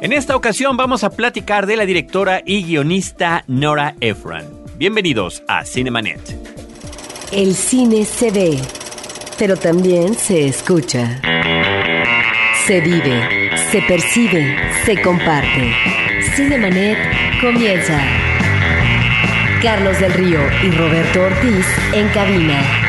En esta ocasión vamos a platicar de la directora y guionista Nora Ephron. Bienvenidos a Cinemanet. El cine se ve, pero también se escucha. Se vive, se percibe, se comparte. Cinemanet comienza. Carlos del Río y Roberto Ortiz en cabina.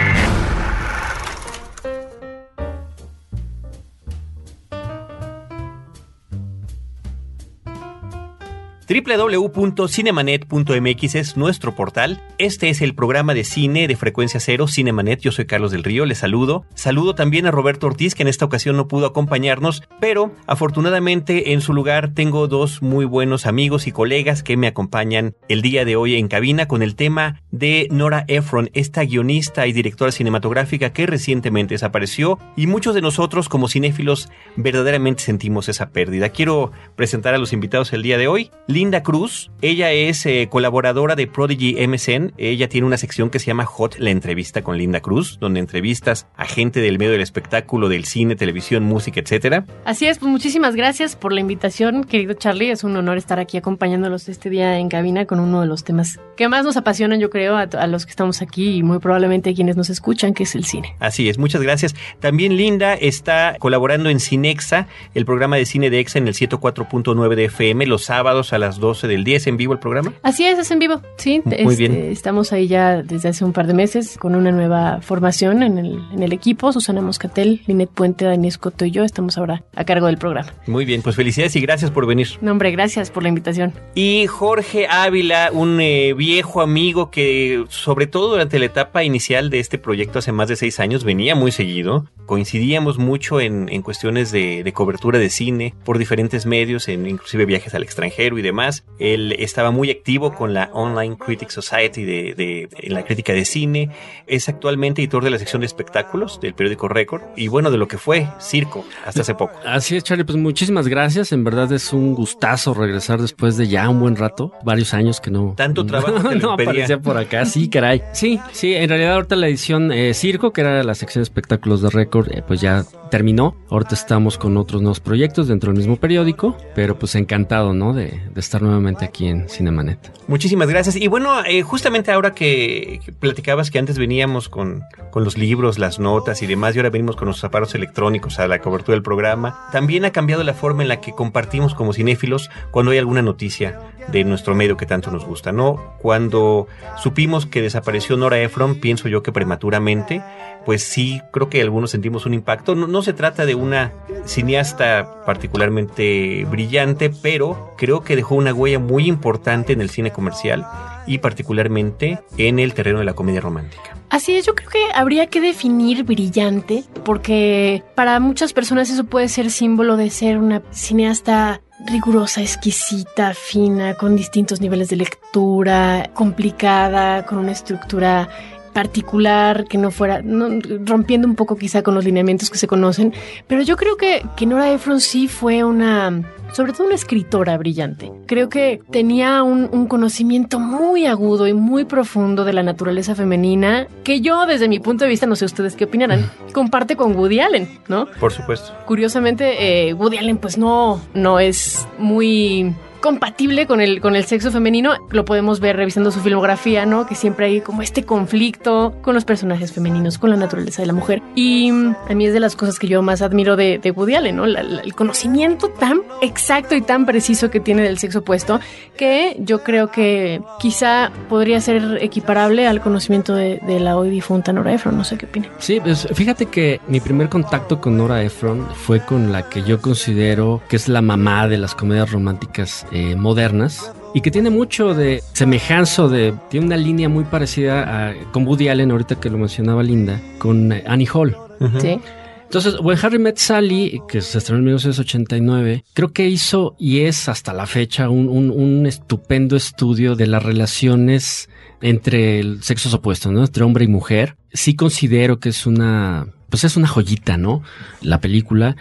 www.cinemanet.mx es nuestro portal. Este es el programa de cine de frecuencia cero, Cinemanet. Yo soy Carlos del Río, les saludo. Saludo también a Roberto Ortiz, que en esta ocasión no pudo acompañarnos, pero afortunadamente en su lugar tengo dos muy buenos amigos y colegas que me acompañan el día de hoy en cabina con el tema de Nora Ephron, esta guionista y directora cinematográfica que recientemente desapareció y muchos de nosotros como cinéfilos verdaderamente sentimos esa pérdida. Quiero presentar a los invitados el día de hoy. Linda Cruz. Ella es eh, colaboradora de Prodigy MSN. Ella tiene una sección que se llama Hot, la entrevista con Linda Cruz, donde entrevistas a gente del medio del espectáculo, del cine, televisión, música, etcétera. Así es, pues muchísimas gracias por la invitación, querido Charlie. Es un honor estar aquí acompañándolos este día en cabina con uno de los temas que más nos apasionan, yo creo, a, a los que estamos aquí y muy probablemente a quienes nos escuchan, que es el cine. Así es, muchas gracias. También Linda está colaborando en Cinexa, el programa de cine de EXA en el 104.9 de FM, los sábados a las 12 del 10 en vivo el programa. Así es, es en vivo, sí. Muy Este, bien. Estamos ahí ya desde hace un par de meses con una nueva formación en el, en el equipo. Susana Moscatel, Linet Puente, Daniel Escoto y yo estamos ahora a cargo del programa. Muy bien, pues felicidades y gracias por venir. No, hombre, gracias por la invitación. Y Jorge Ávila, un eh, viejo amigo que sobre todo durante la etapa inicial de este proyecto hace más de seis años venía muy seguido. Coincidíamos mucho en, en cuestiones de, de cobertura de cine por diferentes medios, en inclusive viajes al extranjero y demás. Él estaba muy activo con la Online Critics Society de, de- en la crítica de cine. Es actualmente editor de la sección de espectáculos del periódico Record y bueno, de lo que fue Circo hasta hace poco. Así es, Charlie, pues muchísimas gracias. En verdad es un gustazo regresar después de ya un buen rato, varios años que no. Tanto trabajo lo no aparecía por acá. Sí, caray. Sí, sí, en realidad ahorita la edición eh, Circo, que era la sección de espectáculos de Record, eh, pues ya terminó. Ahorita estamos con otros nuevos proyectos dentro del mismo periódico, pero pues encantado, ¿no? De, de estar nuevamente aquí en Cinemanet. Muchísimas gracias. Y bueno, eh, justamente ahora que, platicabas que antes veníamos con, con los libros, las notas y demás, y ahora venimos con los aparatos electrónicos a la cobertura del programa, también ha cambiado la forma en la que compartimos como cinéfilos cuando hay alguna noticia de nuestro medio que tanto nos gusta, ¿no? Cuando supimos que desapareció Nora Ephron, pienso yo que prematuramente, pues sí, creo que algunos sentimos un impacto. No, se trata de una cineasta particularmente brillante, pero creo que dejó una huella muy importante en el cine comercial y particularmente en el terreno de la comedia romántica. Así es, yo creo que habría que definir brillante, porque para muchas personas eso puede ser símbolo de ser una cineasta rigurosa, exquisita, fina, con distintos niveles de lectura, complicada, con una estructura particular, que no fuera, no, rompiendo un poco quizá con los lineamientos que se conocen, pero yo creo que, que Nora Ephron sí fue una, sobre todo una escritora brillante. Creo que tenía un, un conocimiento muy agudo y muy profundo de la naturaleza femenina, que yo desde mi punto de vista, no sé ustedes qué opinarán, comparte con Woody Allen, ¿no? Por supuesto. Curiosamente, eh, Woody Allen pues no, no es muy compatible con el, con el sexo femenino. Lo podemos ver revisando su filmografía, ¿no? Que siempre hay como este conflicto con los personajes femeninos, con la naturaleza de la mujer. Y mm, a mí es de las cosas que yo más admiro de, de Woody Allen, ¿no? El conocimiento tan exacto y tan preciso que tiene del sexo opuesto, que yo creo que quizá podría ser equiparable al conocimiento de, de la hoy difunta Nora Ephron. No sé qué opina. Sí, pues fíjate que mi primer contacto con Nora Ephron fue con la que yo considero que es la mamá de las comedias románticas eh, modernas y que tiene mucho de semejanza, o de tiene una línea muy parecida a, con Woody Allen, ahorita que lo mencionaba Linda, con eh, Annie Hall. Sí. Entonces, When Harry Met Sally, que se estrenó en 1989, creo que hizo y es hasta la fecha un, un- un estupendo estudio de las relaciones entre el sexos opuestos, ¿no? Entre hombre y mujer. Sí considero que es una, pues es una joyita, ¿no? La película.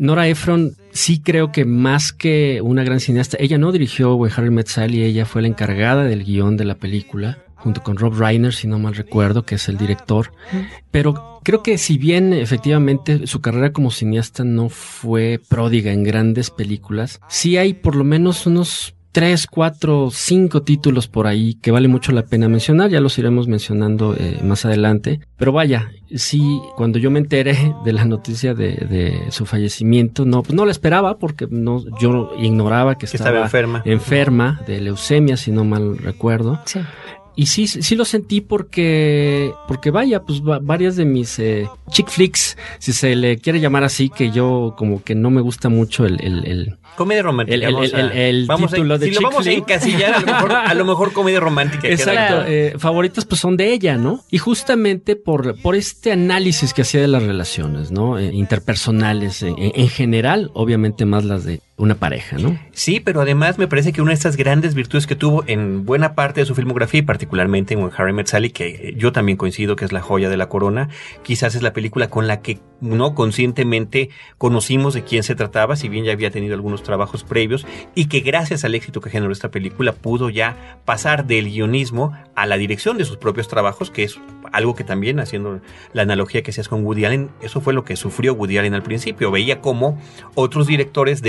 Nora Ephron sí creo que más que una gran cineasta, ella no dirigió When Harry Met Sally, ella fue la encargada del guion de la película. junto con Rob Reiner, si no mal recuerdo, que es el director. Pero creo que si bien efectivamente su carrera como cineasta no fue pródiga en grandes películas, sí hay por lo menos unos tres, cuatro, cinco títulos por ahí que vale mucho la pena mencionar, ya los iremos mencionando eh, más adelante. Pero vaya, sí, cuando yo me enteré de la noticia de, de su fallecimiento, no, pues no la esperaba porque no, yo ignoraba que, estaba, enferma. enferma de leucemia, si no mal recuerdo. Sí. Y sí, sí lo sentí porque, porque vaya, pues va- varias de mis eh, chick flicks, si se le quiere llamar así, que yo como que no me gusta mucho el, el, el- Comedia romántica. El- el- vamos a- el- el vamos a- título de si lo chick vamos a encasillar, a lo mejor, a lo mejor comedia romántica. Exacto, eh, favoritas pues son de ella, ¿no? Y justamente por, por este análisis que hacía de las relaciones, ¿no? Eh, interpersonales, eh, en, en general, obviamente más las de una pareja, ¿no? Sí, pero además me parece que una de estas grandes virtudes que tuvo en buena parte de su filmografía y particularmente en Harry Met que yo también coincido que es la joya de la corona, quizás es la película con la que no conscientemente conocimos de quién se trataba, si bien ya había tenido algunos trabajos previos y que gracias al éxito que generó esta película pudo ya pasar del guionismo a la dirección de sus propios trabajos, que es algo que también, haciendo la analogía que hacías con Woody Allen, eso fue lo que sufrió Woody Allen al principio. Veía cómo otros directores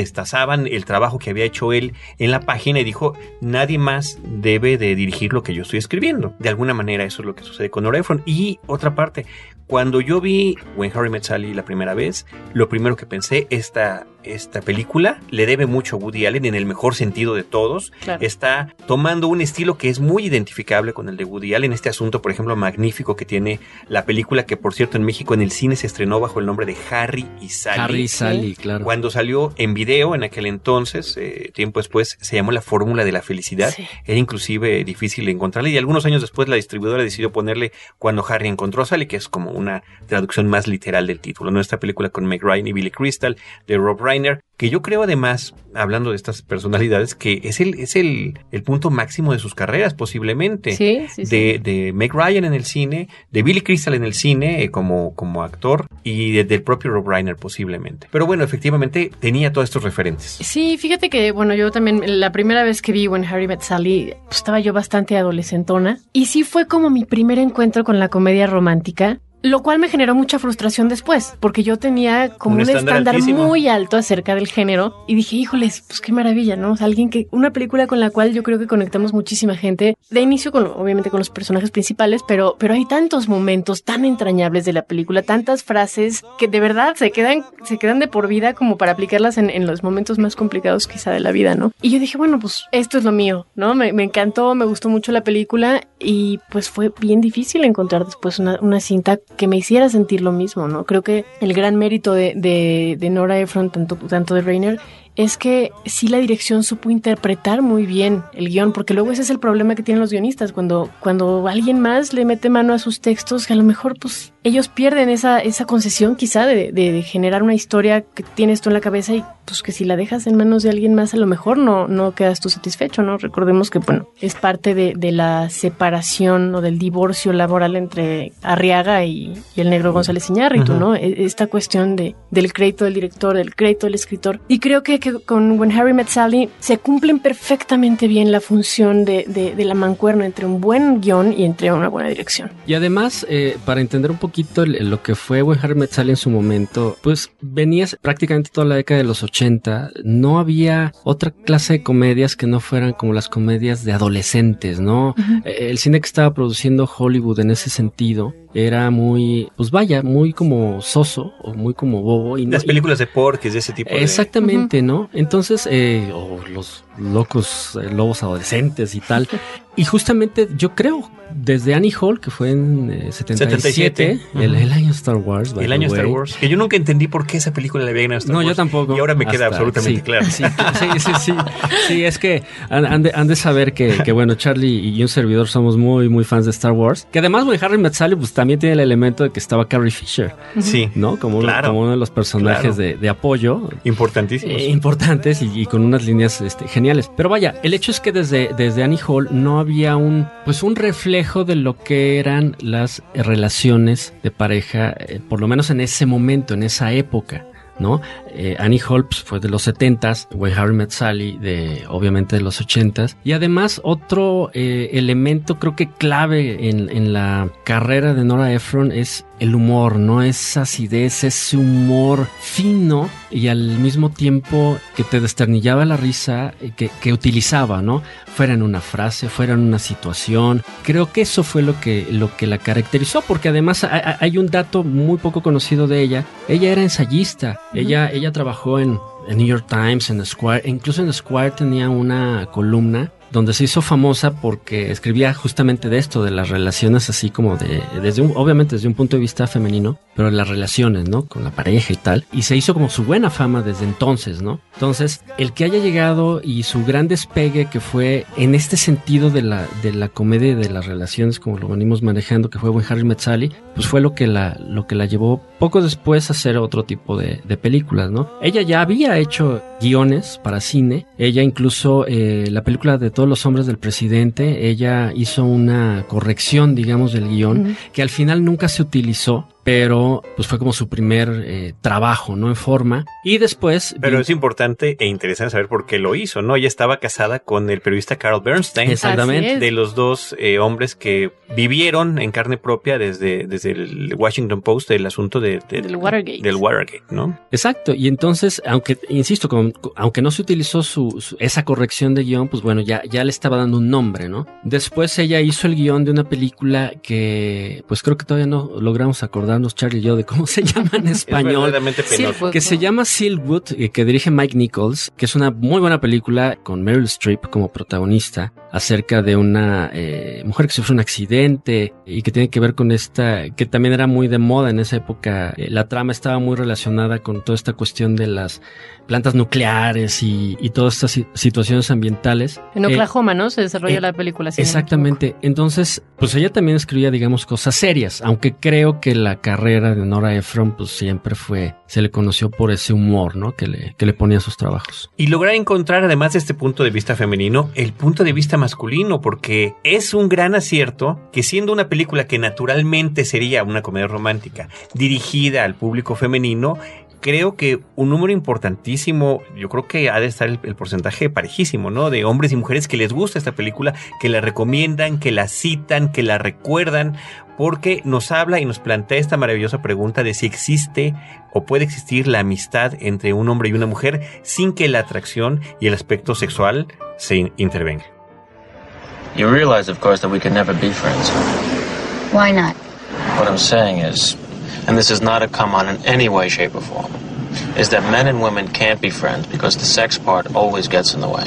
el trabajo que había hecho él en la página y dijo, nadie más debe de dirigir lo que yo estoy escribiendo. De alguna manera eso es lo que sucede con Nora Ephron. Y otra parte, cuando yo vi When Harry Met Sally la primera vez, lo primero que pensé, esta, esta película le debe mucho a Woody Allen en el mejor sentido de todos. Claro. Está tomando un estilo que es muy identificable con el de Woody Allen. Este asunto, por ejemplo, magnífico que tiene la película que, por cierto, en México en el cine se estrenó bajo el nombre de Harry y Sally. Harry y Sally, claro. Cuando salió en video en aquel entonces, eh, tiempo después, se llamó La Fórmula de la Felicidad. Sí. Era inclusive difícil de encontrarla y algunos años después la distribuidora decidió ponerle Cuando Harry encontró a Sally, que es como una traducción más literal del título. ¿no? Esta película con Meg Ryan y Billy Crystal, de Rob Reiner, que yo creo además, hablando de estas personalidades, que es el, es el, el punto máximo de sus carreras posiblemente. Sí, sí, sí. De, de Meg Ryan en el cine, de Billy Crystal en el cine eh, como, como actor y de- del propio Rob Reiner posiblemente. Pero bueno, efectivamente tenía todos estos referentes. Sí, fíjate que, bueno, yo también, la primera vez que vi When Harry Met Sally, pues, estaba yo bastante adolescentona. Y sí fue como mi primer encuentro con la comedia romántica. Lo cual me generó mucha frustración después, porque yo tenía como Un un, estándar altísimo. muy alto acerca del género y dije, híjoles, pues qué maravilla, ¿no? O sea, alguien que, una película con la cual yo creo que conectamos muchísima gente, de inicio con, obviamente con los personajes principales, pero, pero hay tantos momentos tan entrañables de la película, tantas frases que de verdad se quedan, se quedan de por vida como para aplicarlas en, en los momentos más complicados quizá de la vida, ¿no? Y yo dije, bueno, pues esto es lo mío, ¿no? Me, me encantó, me gustó mucho la película y pues fue bien difícil encontrar después una, una cinta que me hiciera sentir lo mismo, ¿no? Creo que el gran mérito de, de, de Nora Ephron, tanto, tanto de Rainer, es que sí la dirección supo interpretar muy bien el guion, porque luego ese es el problema que tienen los guionistas, cuando, cuando alguien más le mete mano a sus textos, que a lo mejor pues ellos pierden esa, esa concesión quizá de, de, de generar una historia que tienes tú en la cabeza y pues que si la dejas en manos de alguien más a lo mejor no, no quedas tú satisfecho, ¿no? Recordemos que bueno, es parte de, de la separación o del divorcio laboral entre Arriaga y, y el negro González Iñárritu. ¿no? E- Esta cuestión de, del crédito del director, del crédito del escritor. Y creo que, que con When Harry Met Sally se cumplen perfectamente bien la función de, de, de la mancuerna entre un buen guion y entre una buena dirección. Y además, eh, para entender un poquito lo que fue When Harry Met Sally en su momento, pues venías prácticamente toda la década de los 80, no había otra clase de comedias que no fueran como las comedias de adolescentes, ¿no? Eh, El cine que estaba produciendo Hollywood en ese sentido era muy, pues vaya, muy como soso o muy como bobo. Y no- Las y- películas de porques, de ese tipo de... Exactamente, ¿no? Entonces, eh, o los locos eh, lobos adolescentes y tal. Y justamente yo creo, desde Annie Hall, que fue en eh, 77, 77, el, el año Star Wars. El año Star. Wars. Que yo nunca entendí por qué esa película le había ganado Star No, yo Wars. tampoco. Y ahora me queda absolutamente sí, claro. Sí, sí, sí, sí. Sí, es que han, han de, han de saber que, que, bueno, Charlie y un servidor somos muy, muy fans de Star Wars. Que además, bueno, Harry Met Sally, pues también tiene el elemento de que estaba Carrie Fisher, Sí, ¿no? Como, uno- Claro. como uno de los personajes Claro. de, de apoyo. importantísimos. eh, importantes y, y con unas líneas este, geniales. Pero vaya, el hecho es que desde, desde Annie Hall no había un, pues un reflejo de lo que eran las relaciones de pareja, eh, por lo menos en ese momento, en esa época. ¿no? Eh, Annie Hall pues, fue de los 70s, When Harry Met Sally de obviamente de los 80s. Y además otro eh, elemento creo que clave en, en la carrera de Nora Ephron es el humor, ¿no? Esa acidez, ese humor fino y al mismo tiempo que te desternillaba la risa eh, que, que, utilizaba, ¿no? Fuera en una frase, fuera en una situación. Creo que eso fue lo que, lo que la caracterizó, porque además hay, un dato muy poco conocido de ella. Ella era ensayista, ella, ella trabajó en, en New York Times, en Square, incluso en Square tenía una columna donde se hizo famosa porque escribía justamente de esto, de las relaciones así como de, desde un, obviamente desde un punto de vista femenino, pero las relaciones, ¿no? Con la pareja y tal. Y se hizo como su buena fama desde entonces, ¿no? Entonces, el que haya llegado y su gran despegue que fue en este sentido de la, de la comedia de las relaciones, como lo venimos manejando, que fue Buen Harry Met pues fue lo que la, lo que la llevó poco después a hacer otro tipo de, de películas, ¿no? Ella ya había hecho guiones para cine, ella incluso eh, la película de todos los hombres del presidente, ella hizo una corrección, digamos, del guion, que al final nunca se utilizó pero pues fue como su primer eh, trabajo, ¿no? En forma. Y después... Pero es importante e interesante saber por qué lo hizo, ¿no? Ella estaba casada con el periodista Carl Bernstein. Exactamente. De los dos eh, hombres que vivieron en carne propia desde, desde el Washington Post el asunto de, del Watergate. Del Watergate, ¿no? Exacto. Y entonces, aunque, insisto, aunque no se utilizó su, esa corrección de guion, pues bueno, ya, ya le estaba dando un nombre, ¿no? Después ella hizo el guion de una película que, pues creo que todavía no logramos acordar Charlie y yo de cómo se llama en español. que se llama Silwood, eh, que dirige Mike Nichols, que es una muy buena película con Meryl Streep como protagonista acerca de una eh, mujer que sufre un accidente y que tiene que ver con esta, que también era muy de moda en esa época. Eh, la trama estaba muy relacionada con toda esta cuestión de las plantas nucleares y, todas estas situaciones ambientales. En Oklahoma, ¿no? Se desarrolla la película. Así exactamente. Entonces, pues ella también escribía, digamos, cosas serias, aunque creo que la carrera de Nora Ephron pues siempre fue, se le conoció por ese humor, ¿no? Que le, que le ponía a sus trabajos. Y lograr encontrar, además de este punto de vista femenino, el punto de vista masculino, porque es un gran acierto que siendo una película que naturalmente sería una comedia romántica dirigida al público femenino, creo que un número importantísimo, yo creo que ha de estar el, porcentaje parejísimo, ¿no? De hombres y mujeres que les gusta esta película, que la recomiendan, que la citan, que la recuerdan, porque nos habla y nos plantea esta maravillosa pregunta de si existe o puede existir la amistad entre un hombre y una mujer sin que la atracción y el aspecto sexual se intervenga. You realize, of course, that we can never be friends. Why not? What I'm saying is, and this is not a come on in any way, shape, or form, is that men and women can't be friends because the sex part always gets in the way.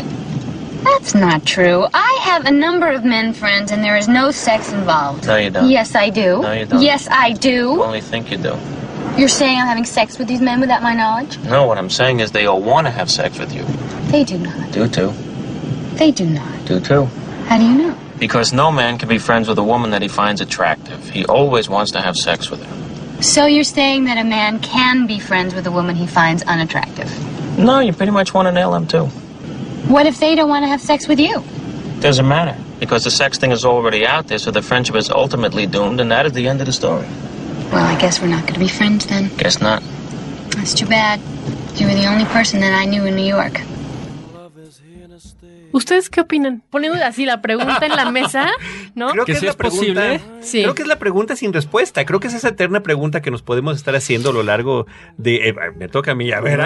That's not true. I have a number of men friends and there is no sex involved. No, you don't. Yes, I do. No, you don't. Yes, I do. You only think you do. You're saying I'm having sex with these men without my knowledge? No, what I'm saying is they all want to have sex with you. They do not. Do too. They do not. Do too. How do you know? Because no man can be friends with a woman that he finds attractive. He always wants to have sex with her. So you're saying that a man can be friends with a woman he finds unattractive? No, you pretty much want to nail him too. What if they don't want to have sex with you? Doesn't matter, because the sex thing is already out there, so the friendship is ultimately doomed, and that is the end of the story. Well, I guess we're not going to be friends then. Guess not. That's too bad. You were the only person that I knew in New York. ¿Ustedes qué opinan? Poniendo así la pregunta en la mesa, ¿no? Creo que, es, la pregunta, Sí. Creo que es la pregunta sin respuesta. Creo que es esa eterna pregunta que nos podemos estar haciendo a lo largo de. Eh, me toca a mí, a ver,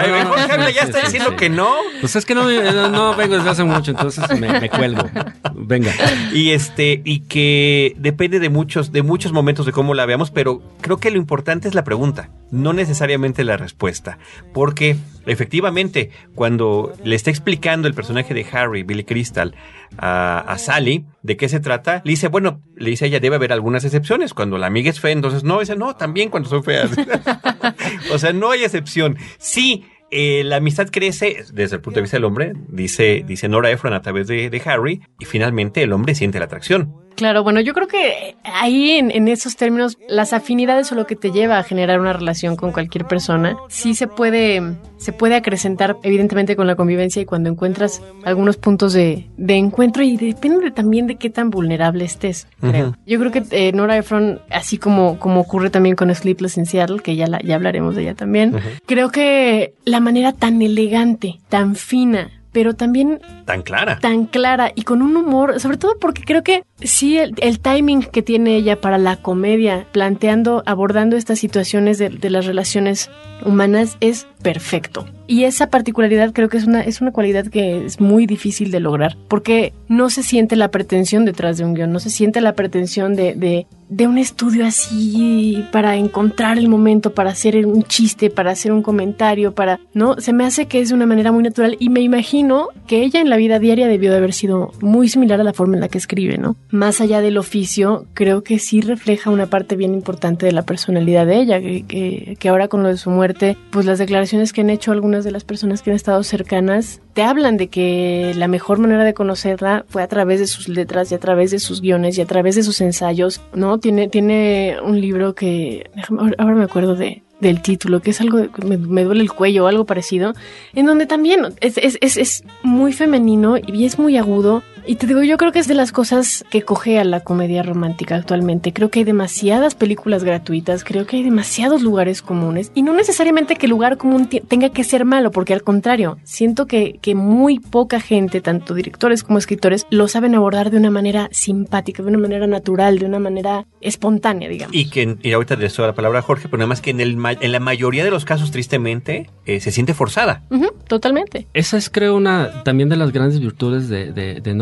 ya está diciendo que no. Pues es que no, no, vengo desde hace mucho, entonces me, cuelgo. Venga. Y este, y que depende de muchos, de muchos momentos de cómo la veamos, pero creo que lo importante es la pregunta, no necesariamente la respuesta. Porque efectivamente, cuando le está explicando el personaje de Harry, Billy Crystal, a, Sally, ¿de qué se trata? Le dice, bueno, le dice ella, debe haber algunas excepciones. Cuando la amiga es fea, entonces no, dice, no, también cuando son feas. o sea, no hay excepción. Sí, eh, la amistad crece desde el punto de vista del hombre, dice, dice Nora Ephron a través de, de Harry, y finalmente el hombre siente la atracción Claro, bueno, yo creo que ahí en, en, esos términos, las afinidades o lo que te lleva a generar una relación con cualquier persona, sí se puede, se puede acrecentar evidentemente con la convivencia y cuando encuentras algunos puntos de, de encuentro y depende también de qué tan vulnerable estés, creo. Yo creo que eh, Nora Ephron, así como, como ocurre también con Sleepless in Seattle, que ya, la, ya hablaremos de ella también, creo que la manera tan elegante, tan fina, pero también tan clara. Tan clara y con un humor, sobre todo porque creo que sí, el, el timing que tiene ella para la comedia, planteando, abordando estas situaciones de, de, las relaciones humanas es perfecto. Y esa particularidad creo que es una, es una cualidad que es muy difícil de lograr, porque no se siente la pretensión detrás de un guion, no se siente la pretensión de, de, de un estudio así para encontrar el momento, para hacer un chiste, para hacer un comentario, para, ¿no? Se me hace que es de una manera muy natural y me imagino que ella en la vida diaria debió de haber sido muy similar a la forma en la que escribe, ¿no? Más allá del oficio, creo que sí refleja una parte bien importante de la personalidad de ella, que, que, que ahora con lo de su muerte, pues las declaraciones que han hecho algunas de las personas que han estado cercanas te hablan de que la mejor manera de conocerla fue a través de sus letras y a través de sus guiones y a través de sus ensayos, ¿no? Tiene, tiene un libro que, ahora me acuerdo de, del título, que es algo, me, me, duele el cuello o algo parecido, en donde también es, es, es, es, muy femenino y es muy agudo. Y te digo, yo creo que es de las cosas que coge a la comedia romántica actualmente. Creo que hay demasiadas películas gratuitas, creo que hay demasiados lugares comunes. Y no necesariamente que el lugar común tenga que ser malo, porque al contrario, siento que, que muy poca gente, tanto directores como escritores, lo saben abordar de una manera simpática, de una manera natural, de una manera espontánea, digamos. Y que, y ahorita le doy la palabra a Jorge, pero nada más que en el en la mayoría de los casos, tristemente, eh, se siente forzada. Uh -huh, totalmente. Esa es, creo, una también de las grandes virtudes de, de, de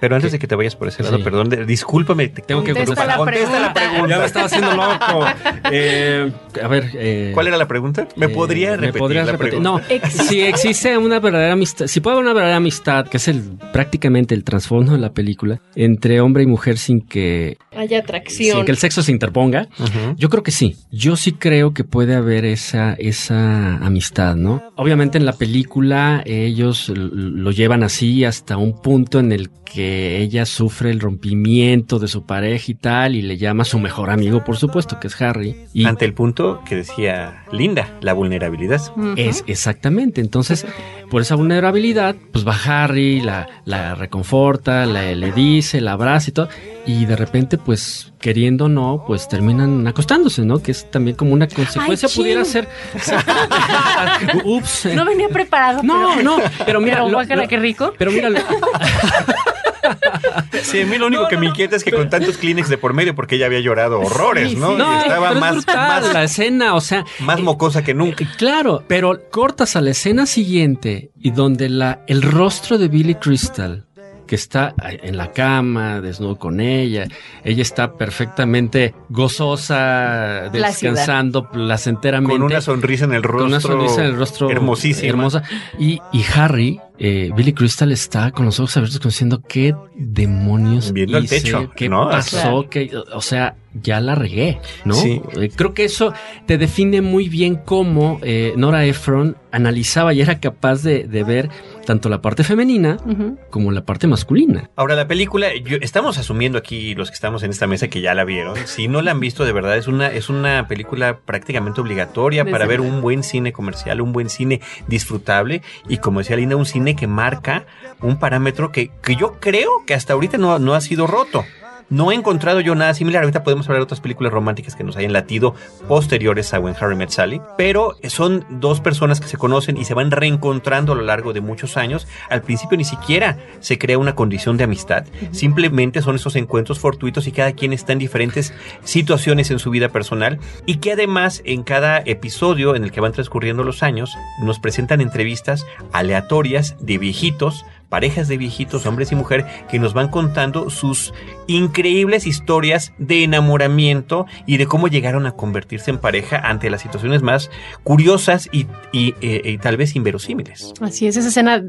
Pero antes que, de que te vayas por ese lado, sí. perdón, de, discúlpame, te tengo que contesta contestar. la, Contesta la pregunta. Ya me estaba haciendo loco. Eh, a ver. Eh, ¿Cuál era la pregunta? ¿Me podría repetir? ¿Me podrías la repetir? pregunta? No, ¿Existe? si existe una verdadera amistad, si puede haber una verdadera amistad, que es el prácticamente el trasfondo de la película, entre hombre y mujer sin que haya atracción, sin que el sexo se interponga, uh -huh. yo creo que sí. Yo sí creo que puede haber esa, esa amistad, ¿no? Obviamente en la película ellos lo llevan así hasta un punto en el que ella sufre el rompimiento de su pareja y tal, y le llama a su mejor amigo, por supuesto, que es Harry. Y Ante el punto que decía Linda, la vulnerabilidad. Uh -huh. Es exactamente. Entonces, por esa vulnerabilidad, pues va Harry, la, la reconforta, la, le dice, la abraza y todo. Y de repente, pues, queriendo o no, pues terminan acostándose, ¿no? Que es también como una consecuencia, Ay, pudiera ser. Ups. No venía preparado. No, pero... no, pero mira. Pero, guácala, qué rico. Pero mira. Sí, a mí lo único no, que me inquieta es que con tantos Kleenex de por medio, porque ella había llorado horrores, Sí, ¿no? sí. No, Y estaba pero es más, brutal más, la escena, o sea, más mocosa que nunca. eh, claro, pero cortas a la escena siguiente y donde la el rostro de Billy Crystal que está en la cama, desnudo con ella. Ella está perfectamente gozosa, descansando placenteramente. Con una sonrisa en el rostro. Con una sonrisa en el rostro. Hermosísima. Hermosa. Y, y Harry, eh, Billy Crystal está con los ojos abiertos diciendo qué demonios Viendo hice? al techo, qué ¿no? pasó, Claro. que, o sea, ya la regué, ¿no? Sí. Eh, Creo que eso te define muy bien cómo eh, Nora Ephron analizaba y era capaz de, de ver tanto la parte femenina Uh -huh. como la parte masculina. Ahora, la película, yo- estamos asumiendo aquí, los que estamos en esta mesa, que ya la vieron. Si no la han visto, de verdad, es una, es una película prácticamente obligatoria Desde para ver un buen cine comercial, un buen cine disfrutable y, como decía Linda, un cine que marca un parámetro que, que yo creo que hasta ahorita no, no ha sido roto. No he encontrado yo nada similar. Ahorita podemos hablar de otras películas románticas que nos hayan latido posteriores a When Harry Met Sally. Pero son dos personas que se conocen y se van reencontrando a lo largo de muchos años. Al principio ni siquiera se crea una condición de amistad. Simplemente son esos encuentros fortuitos y cada quien está en diferentes situaciones en su vida personal. Y que además en cada episodio en el que van transcurriendo los años nos presentan entrevistas aleatorias de viejitos parejas de viejitos, hombres y mujer, que nos van contando sus increíbles historias de enamoramiento y de cómo llegaron a convertirse en pareja ante las situaciones más curiosas y, y, eh, y tal vez inverosímiles. Así es, esa escena,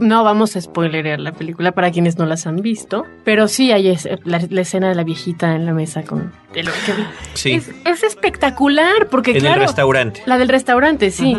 no vamos a spoilerear la película para quienes no las han visto, pero sí hay es- la, la escena de la viejita en la mesa con... de lo que- Sí. Es, es espectacular, porque en claro... el restaurante. La del restaurante, sí.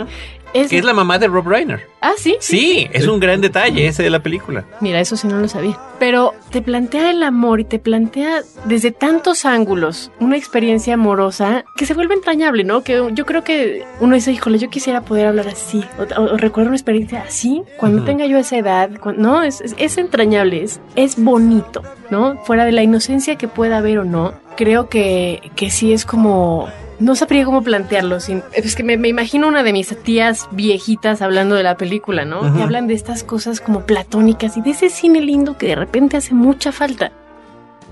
Es- que es la mamá de Rob Reiner. Ah, sí. Sí, es un gran detalle ese de la película. Mira, eso sí no lo sabía. Pero te plantea el amor y te plantea desde tantos ángulos una experiencia amorosa que se vuelve entrañable, ¿no? Que yo creo que uno dice, híjole, yo quisiera poder hablar así. O, o- una experiencia así cuando tenga yo esa edad. no, es, es, es entrañable, es, es bonito, ¿no? Fuera de la inocencia que pueda haber o no, creo que, que sí es como no sabría cómo plantearlo. Sin, es que me, me imagino una de mis tías viejitas hablando de la película, ¿no? Ujú. Que hablan de estas cosas como platónicas y de ese cine lindo que de repente hace mucha falta.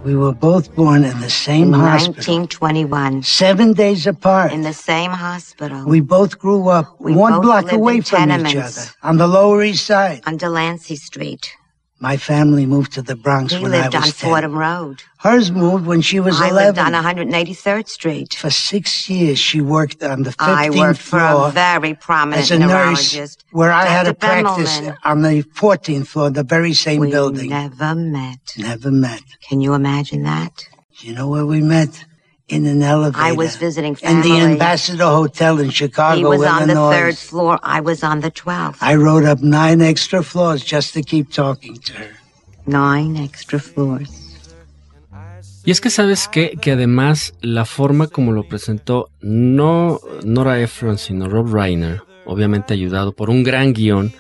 We were both born in the same in hospital, 1921, seven days apart. in the same hospital, We both grew up We one both block away from each tenements. other on the Lower East Side. on Delancey Street. My family moved to the Bronx He when I was 10. lived on was 10. Fordham Road. Hers moved when she was I lived 11. on 183rd Street. For six years, she worked on the 15th I worked for floor a very prominent as a nurse, where I had a practice Bemelman. on the 14th floor, the very same We building. never met. Never met. Can you imagine that? You know where we met? In an elevator. I was visiting in the family. Ambassador Hotel in Chicago, he was on the third floor. I was on the 12th. I rode up nine extra floors just to keep talking to her. Nine extra floors. Y es que sabes qué? que además la forma como lo presentó no Nora Ephron, sino Rob Reiner, obviamente ayudado por un gran guion,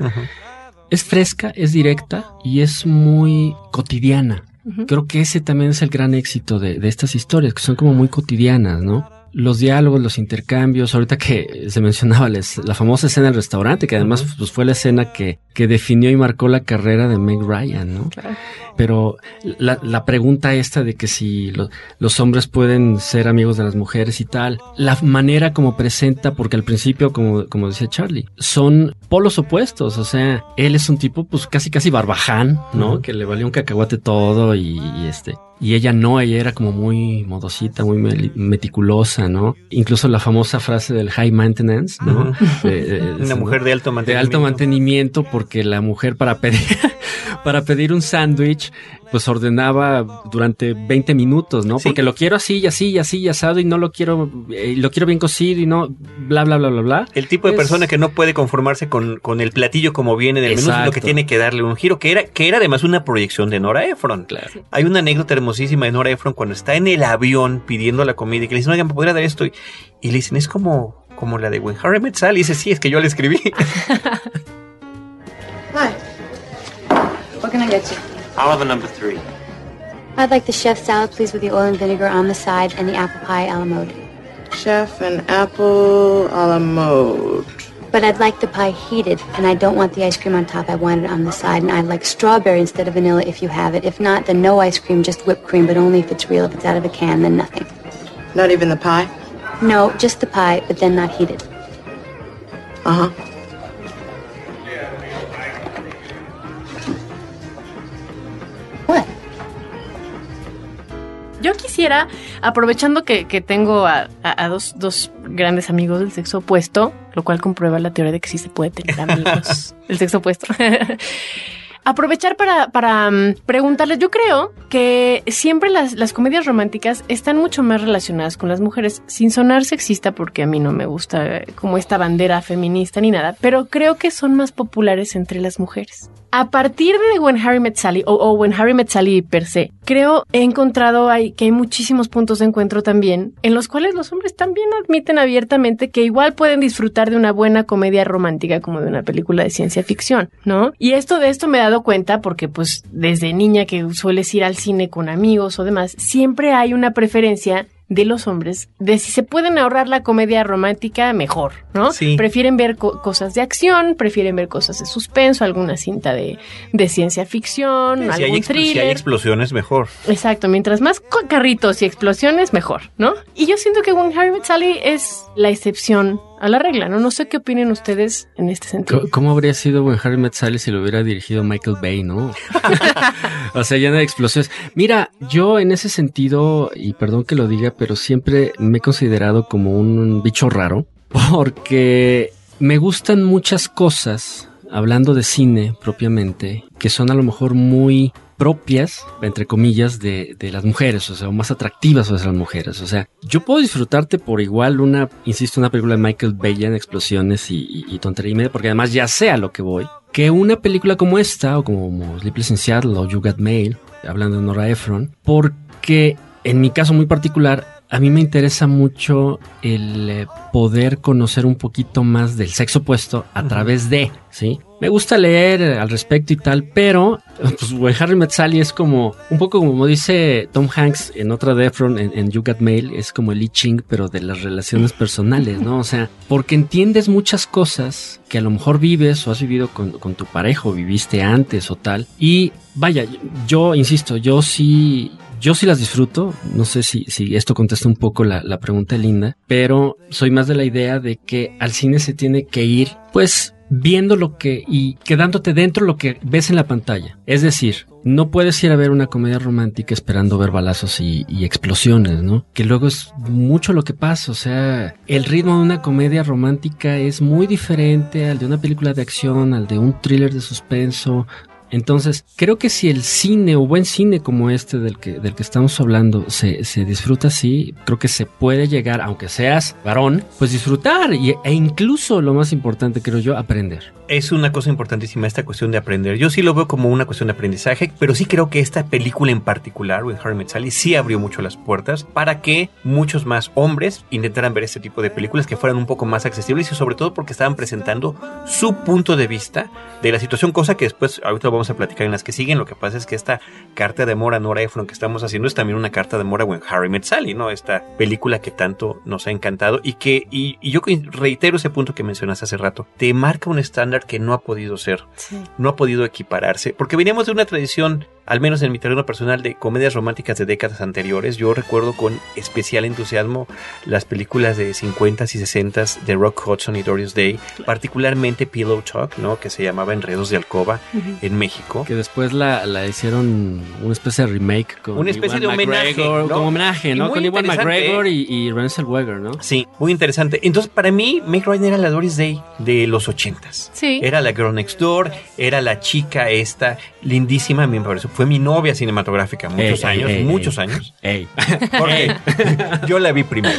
es fresca, es directa y es muy cotidiana. Creo que ese también es el gran éxito de, de estas historias, que son como muy cotidianas, ¿no? Los diálogos, los intercambios, ahorita que se mencionaba les- la famosa escena del restaurante, que además pues, fue la escena que, que definió y marcó la carrera de Meg Ryan, ¿no? Pero la, la pregunta esta de que si lo- los hombres pueden ser amigos de las mujeres y tal, la manera como presenta, porque al principio, como, como decía Charlie, son polos opuestos, o sea, él es un tipo pues casi casi barbaján, ¿no? Que le valía un cacahuate todo y, y este... Y ella no, ella era como muy modosita, muy meticulosa, ¿no? Incluso la famosa frase del high maintenance, ¿no? Eh, Una ¿no? mujer de alto de mantenimiento. alto mantenimiento porque la mujer para pedir para pedir un sándwich pues ordenaba durante 20 minutos, ¿no? Sí. Porque lo quiero así y así y así y asado y no lo quiero eh, lo quiero bien cocido y no bla bla bla bla bla. El tipo de Es- persona que no puede conformarse con, con el platillo como viene del menú, sino que tiene que darle un giro, que era, que era además una proyección de Nora Ephron. Claro. Hay una anécdota hermosísima de Nora Ephron cuando está en el avión pidiendo la comida y que le dicen, oigan, ¿me podría dar esto? Y, y le dicen, es como, como la de When Harry Met Sally. Y dice, sí, es que yo la escribí. Hi. What can I get you? I'll have a number three. I'd like the chef salad, please, with the oil and vinegar on the side and the apple pie a la mode. Chef and apple a la mode. But I'd like the pie heated, and I don't want the ice cream on top. I want it on the side, and I'd like strawberry instead of vanilla if you have it. If not, then no ice cream, just whipped cream, but only if it's real. If it's out of a can, then nothing. Not even the pie? No, just the pie, but then not heated. Uh Yo quisiera, aprovechando que, que tengo a, a- a dos, dos grandes amigos del sexo opuesto, lo cual comprueba la teoría de que sí se puede tener amigos del sexo opuesto. Aprovechar para, para mm, preguntarles, yo creo que siempre las, las comedias románticas están mucho más relacionadas con las mujeres, sin sonar sexista porque a mí no me gusta eh, como esta bandera feminista ni nada, pero creo que son más populares entre las mujeres. A partir de When Harry Met Sally o, o When Harry Met Sally per se, creo he encontrado ahí que hay muchísimos puntos de encuentro también en los cuales los hombres también admiten abiertamente que igual pueden disfrutar de una buena comedia romántica como de una película de ciencia ficción, ¿no? Y esto de esto me he dado cuenta porque pues desde niña que sueles ir al cine con amigos o demás, siempre hay una preferencia de los hombres de si se pueden ahorrar la comedia romántica mejor, ¿no? Sí. Prefieren ver co- cosas de acción, prefieren ver cosas de suspenso, alguna cinta de, de ciencia ficción, si, algún hay, expl- si hay explosiones, mejor. Exacto, mientras más carritos y explosiones, mejor, ¿no? Y yo siento que When Harry Met Sally es la excepción a la regla, ¿no? No sé qué opinen ustedes en este sentido. ¿Cómo habría sido Harry Met Sally si lo hubiera dirigido Michael Bay, no? o sea, llena de explosiones. Mira, yo en ese sentido, y perdón que lo diga, pero siempre me he considerado como un bicho raro, porque me gustan muchas cosas, hablando de cine propiamente, que son a lo mejor muy propias, entre comillas, de, de las mujeres, o sea, o más atractivas hacia las mujeres. O sea, yo puedo disfrutarte por igual una, insisto, una película de Michael Bay en explosiones y, y, y tontería y media, porque además ya sé a lo que voy, que una película como esta, o como Sleepless in Seattle o You Got Mail, hablando de Nora Ephron, porque en mi caso muy particular, a mí me interesa mucho el eh, poder conocer un poquito más del sexo opuesto a través de, ¿sí? Me gusta leer al respecto y tal, pero pues Harry Met Sally es como, un poco como dice Tom Hanks en otra de Efron en, en You Got Mail, es como el I Ching, pero de las relaciones personales, ¿no? O sea, porque entiendes muchas cosas que a lo mejor vives o has vivido con, con tu pareja o viviste antes o tal. Y vaya, yo insisto, yo sí, yo sí las disfruto. No sé si, si esto contesta un poco la, la pregunta linda, pero soy más de la idea de que al cine se tiene que ir, pues, viendo lo que y quedándote dentro lo que ves en la pantalla. Es decir, no puedes ir a ver una comedia romántica esperando ver balazos y, y, explosiones, ¿no? Que luego es mucho lo que pasa, o sea, el ritmo de una comedia romántica es muy diferente al de una película de acción, al de un thriller de suspenso, entonces, creo que si el cine o buen cine como este del que, del que estamos hablando se, se disfruta así, creo que se puede llegar, aunque seas varón, pues disfrutar y, e incluso lo más importante, creo yo, aprender. Es una cosa importantísima esta cuestión de aprender. Yo sí lo veo como una cuestión de aprendizaje, pero sí creo que esta película en particular, When Harry Met Sally, sí abrió mucho las puertas para que muchos más hombres intentaran ver este tipo de películas que fueran un poco más accesibles y sobre todo porque estaban presentando su punto de vista de la situación, cosa que después ahorita vamos a platicar en las que siguen. Lo que pasa es que esta carta de amor a Nora Ephron que estamos haciendo es también una carta de amor a When Harry Met Sally, ¿no? Esta película que tanto nos ha encantado y que, y, y yo reitero ese punto que mencionaste hace rato, te marca un estándar que no ha podido ser, sí. no ha podido equipararse, porque veníamos de una tradición al menos en mi terreno personal, de comedias románticas de décadas anteriores. Yo recuerdo con especial entusiasmo las películas de 50s y 60s de Rock Hudson y Doris Day, particularmente Pillow Talk, ¿no? que se llamaba Enredos de Alcoba uh -huh. en México. Que después la, la, hicieron una especie de remake con una especie Iwan de homenaje, McGregor, ¿no? como homenaje, ¿no? Con Iwan McGregor y, y Renée Zellweger, ¿no? Sí, muy interesante. Entonces, para mí, Meg Ryan era la Doris Day de los 80s. Sí. Era la Girl Next Door, era la chica esta, lindísima, a mí me pareció. Fue mi novia cinematográfica muchos Ey, años, ey, muchos ey. años. Ey. Porque yo la vi primero.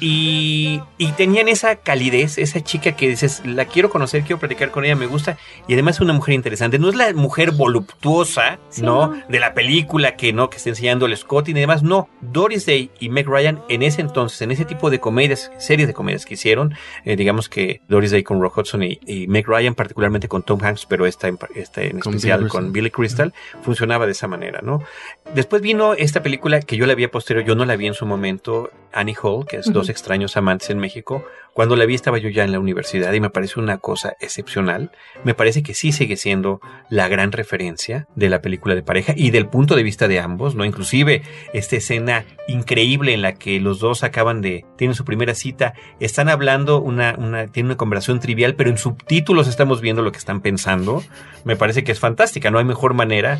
y, y tenían esa calidez, esa chica que dices, la quiero conocer, quiero platicar con ella, me gusta. Y además es una mujer interesante. No es la mujer voluptuosa, Sí, ¿no? no. De la película que no, que está enseñando el Scott y demás. No. Doris Day y Meg Ryan en ese entonces, en ese tipo de comedias, series de comedias que hicieron, eh, digamos que Doris Day con Rock Hudson y, y Meg Ryan, particularmente con Tom Hanks, pero esta en, esta en Con especial Billy con Crystal. Billy Crystal, funcionaba de esa manera, ¿no? Después vino esta película que yo la vi a posterior, yo no la vi en su momento, Annie Hall, que es. Dos extraños amantes en México. Cuando la vi estaba yo ya en la universidad y me parece una cosa excepcional. Me parece que sí sigue siendo la gran referencia de la película de pareja y del punto de vista de ambos, ¿no? Inclusive esta escena increíble en la que los dos acaban de, tienen su primera cita, están hablando una, una, tienen una conversación trivial, pero en subtítulos estamos viendo lo que están pensando. Me parece que es fantástica, no hay mejor manera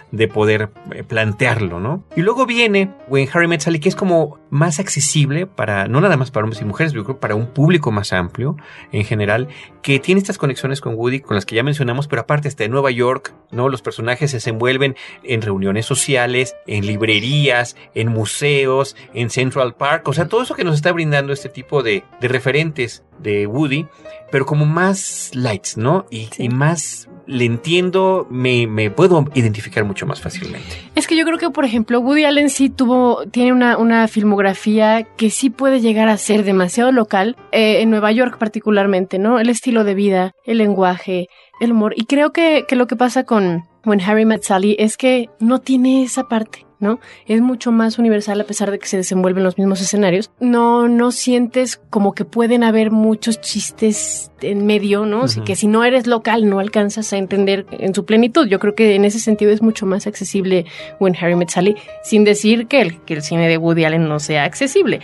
de poder eh, plantearlo, ¿no? Y luego viene When Harry Met Sally, que es como más accesible para, no nada más para hombres y mujeres, yo creo para un público más amplio en general, que tiene estas conexiones con Woody, con las que ya mencionamos, pero aparte está en Nueva York, ¿no? Los personajes se desenvuelven en reuniones sociales, en librerías, en museos, en Central Park, o sea, todo eso que nos está brindando este tipo de, de referentes de Woody, pero como más lights, ¿no? Y, Sí. y más le entiendo, me, me puedo identificar mucho más fácilmente. Es que yo creo que, por ejemplo, Woody Allen sí tuvo, tiene una, una filmografía que sí puede llegar a ser demasiado local, eh, en Nueva York particularmente, ¿no? El estilo de vida, el lenguaje, el humor. Y creo que, que lo que pasa con When Harry Met Sally es que no tiene esa parte. ¿No? Es mucho más universal a pesar de que se desenvuelven los mismos escenarios. No, no sientes como que pueden haber muchos chistes en medio, ¿no? Así que si no eres local no alcanzas a entender en su plenitud. Yo creo que en ese sentido es mucho más accesible When Harry Met Sally, sin decir que el, que el cine de Woody Allen no sea accesible.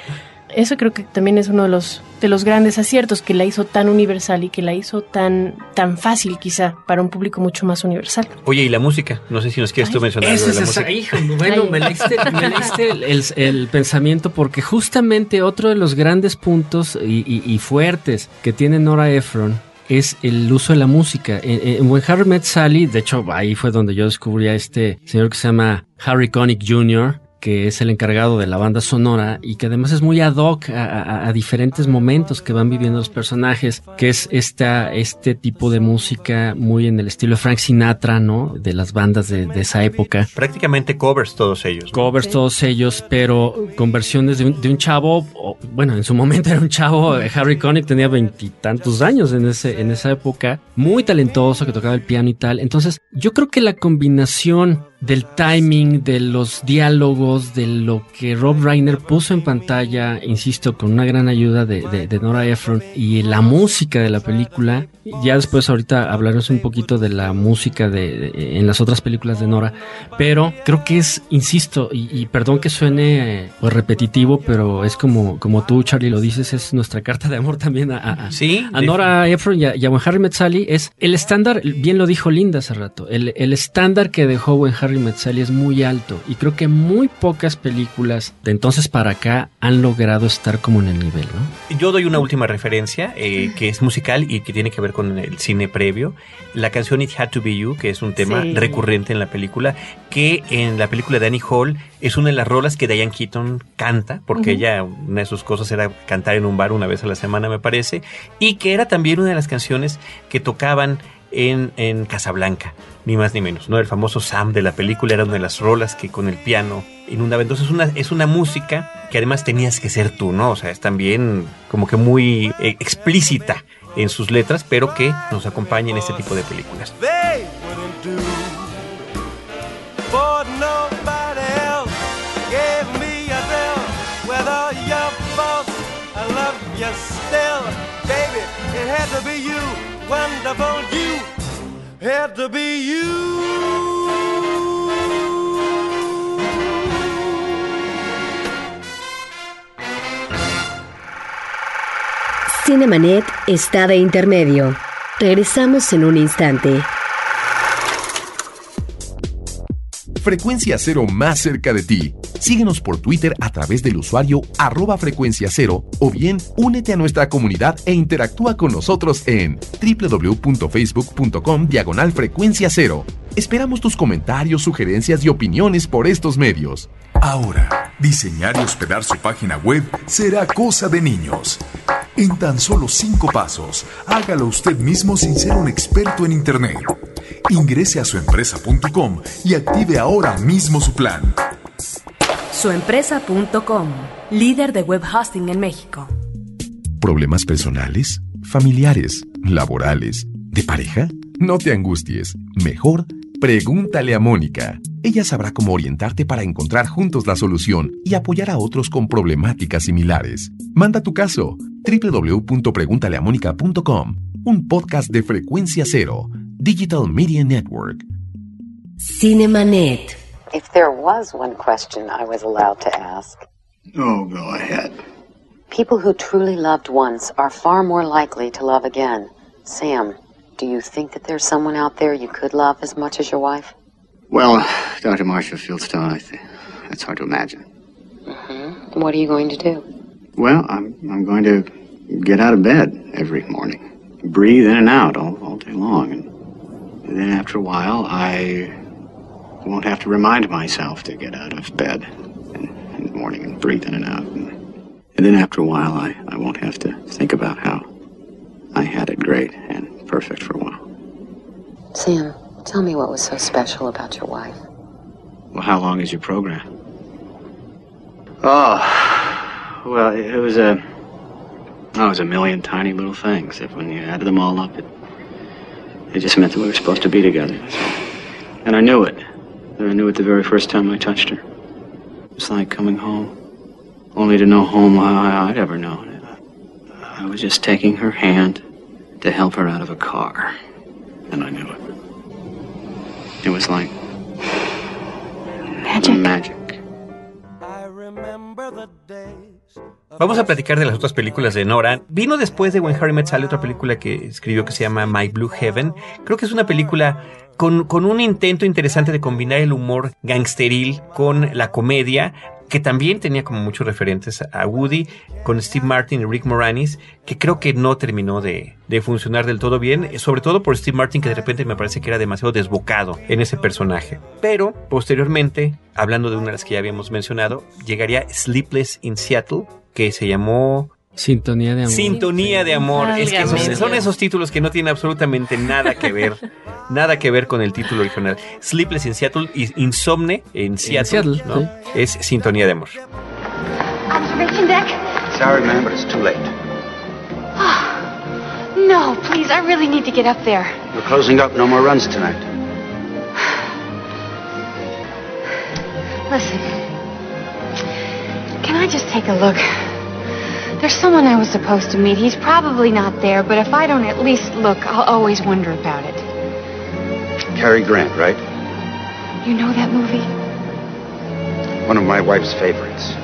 Eso creo que también es uno de los, de los grandes aciertos que la hizo tan universal y que la hizo tan, tan fácil quizá para un público mucho más universal. Oye, y la música, no sé si nos quieres tú Ay, mencionar algo de la es esa, música. hijo, bueno, Ay. me leíste, me leíste el, el- el pensamiento porque justamente otro de los grandes puntos y, y- y fuertes que tiene Nora Ephron es el uso de la música. En, When Harry Met Sally, de hecho, ahí fue donde yo descubrí a este señor que se llama Harry Connick Jr., que es el encargado de la banda sonora y que además es muy ad hoc a, diferentes momentos que van viviendo los personajes, que es esta, este tipo de música muy en el estilo de Frank Sinatra, ¿no? De las bandas de, esa época. Prácticamente covers todos ellos. Covers todos ellos, pero con versiones de un, chavo, bueno, en su momento era un chavo, Harry Connick tenía veintitantos años en, ese, en esa época, muy talentoso que tocaba el piano y tal. Entonces, yo creo que la combinación del timing, de los diálogos, de lo que Rob Reiner puso en pantalla, insisto, con una gran ayuda de, de, Nora Ephron y la música de la película. Ya después ahorita hablaremos un poquito de la música de, en las otras películas de Nora, pero creo que es, insisto, y, perdón que suene eh, pues, repetitivo, pero es como, como tú, Charlie, lo dices, es nuestra carta de amor también a, a, Nora Ephron y a, y Harry Met es el estándar, bien lo dijo Linda hace rato, el, el estándar que dejó Harry Met es muy alto y creo que muy pocas películas de entonces para acá han logrado estar como en el nivel, ¿no? Yo doy una última referencia eh, que es musical y que tiene que ver con el cine previo. La canción It Had to Be You, que es un tema recurrente en la película, que en la película de Annie Hall es una de las rolas que Diane Keaton canta, porque ella, una de sus cosas era cantar en un bar una vez a la semana, me parece, y que era también una de las canciones que tocaban en, Casablanca, ni más ni menos, ¿no? El famoso Sam de la película era una de las rolas que con el piano inundaba. Entonces es una, es una música que además tenías que ser tú, ¿no? O sea, es también como que muy eh, explícita en sus letras, pero que nos acompaña en este tipo de películas. Wonderful you. Cinemanet está de intermedio. Regresamos en un instante. Frecuencia Cero más cerca de ti. Síguenos por Twitter a través del usuario arroba frecuencia cero o bien únete a nuestra comunidad e interactúa con nosotros en www.facebook.com diagonal frecuencia cero. Esperamos tus comentarios, sugerencias y opiniones por estos medios. Ahora, diseñar y hospedar su página web será cosa de niños. En tan solo cinco pasos, hágalo usted mismo sin ser un experto en Internet. Ingrese a suempresa.com y active ahora mismo su plan. Suempresa.com, líder de web hosting en México. ¿Problemas personales, familiares, laborales, de pareja? No te angusties. Mejor, pregúntale a Mónica. Ella sabrá cómo orientarte para encontrar juntos la solución y apoyar a otros con problemáticas similares. Manda tu caso www.preguntaleamónica.com, un podcast de frecuencia cero Digital Media Network. Cinemanet. If there was one question I was allowed to ask. Oh, go ahead. People who truly loved once are far more likely to love again. Sam, do you think that there's someone out there you could love as much as your wife? Well, Dr. Marcia Fieldstone, I think that's hard to imagine. Mm-hmm. What are you going to do? Well, I'm, I'm going to get out of bed every morning, breathe in and out all, all day long, and and then after a while, I won't have to remind myself to get out of bed in, the morning and breathe in and out. And, and then after a while, I, I won't have to think about how I had it great and perfect for a while. Sam, tell me what was so special about your wife. Well, how long is your program? Oh, well, it, it was a, oh, it was a million tiny little things. If when you added them all up, it it just meant that we were supposed to be together. And I knew it. I knew it the very first time I touched her. It was like coming home. Only to know home how I'd ever known. I was just taking her hand to help her out of a car. And I knew it. It was like magic. Magic. I remember the days Vamos a platicar de las otras películas de Nora. Vino después de When Harry Met Sally otra película que escribió que se llama My Blue Heaven. Creo que es una película con un intento interesante de combinar el humor gangsteril con la comedia, que también tenía como muchos referentes a Woody, con Steve Martin y Rick Moranis, que creo que no terminó de, de funcionar del todo bien, sobre todo por Steve Martin, que de repente me parece que era demasiado desbocado en ese personaje. Pero posteriormente, hablando de una de las que ya habíamos mencionado, llegaría Sleepless in Seattle, que se llamó Sintonía de amor. Sintonía de amor. Es que son, esos títulos que no tienen absolutamente nada que ver. nada que ver con el título original. Sleepless in Seattle y Insomne en Seattle. Seattle, ¿no? sí. Es Sintonía de amor. Observation deck? Sorry, ma'am, but it's too late. No, please, I really need to get up there. We're closing up. No more runs tonight. Listen, can I just take a look? There's someone I was supposed to meet. He's probably not there, but if I don't at least look, I'll always wonder about it. Cary Grant, right? You know that movie? One of my wife's favorites.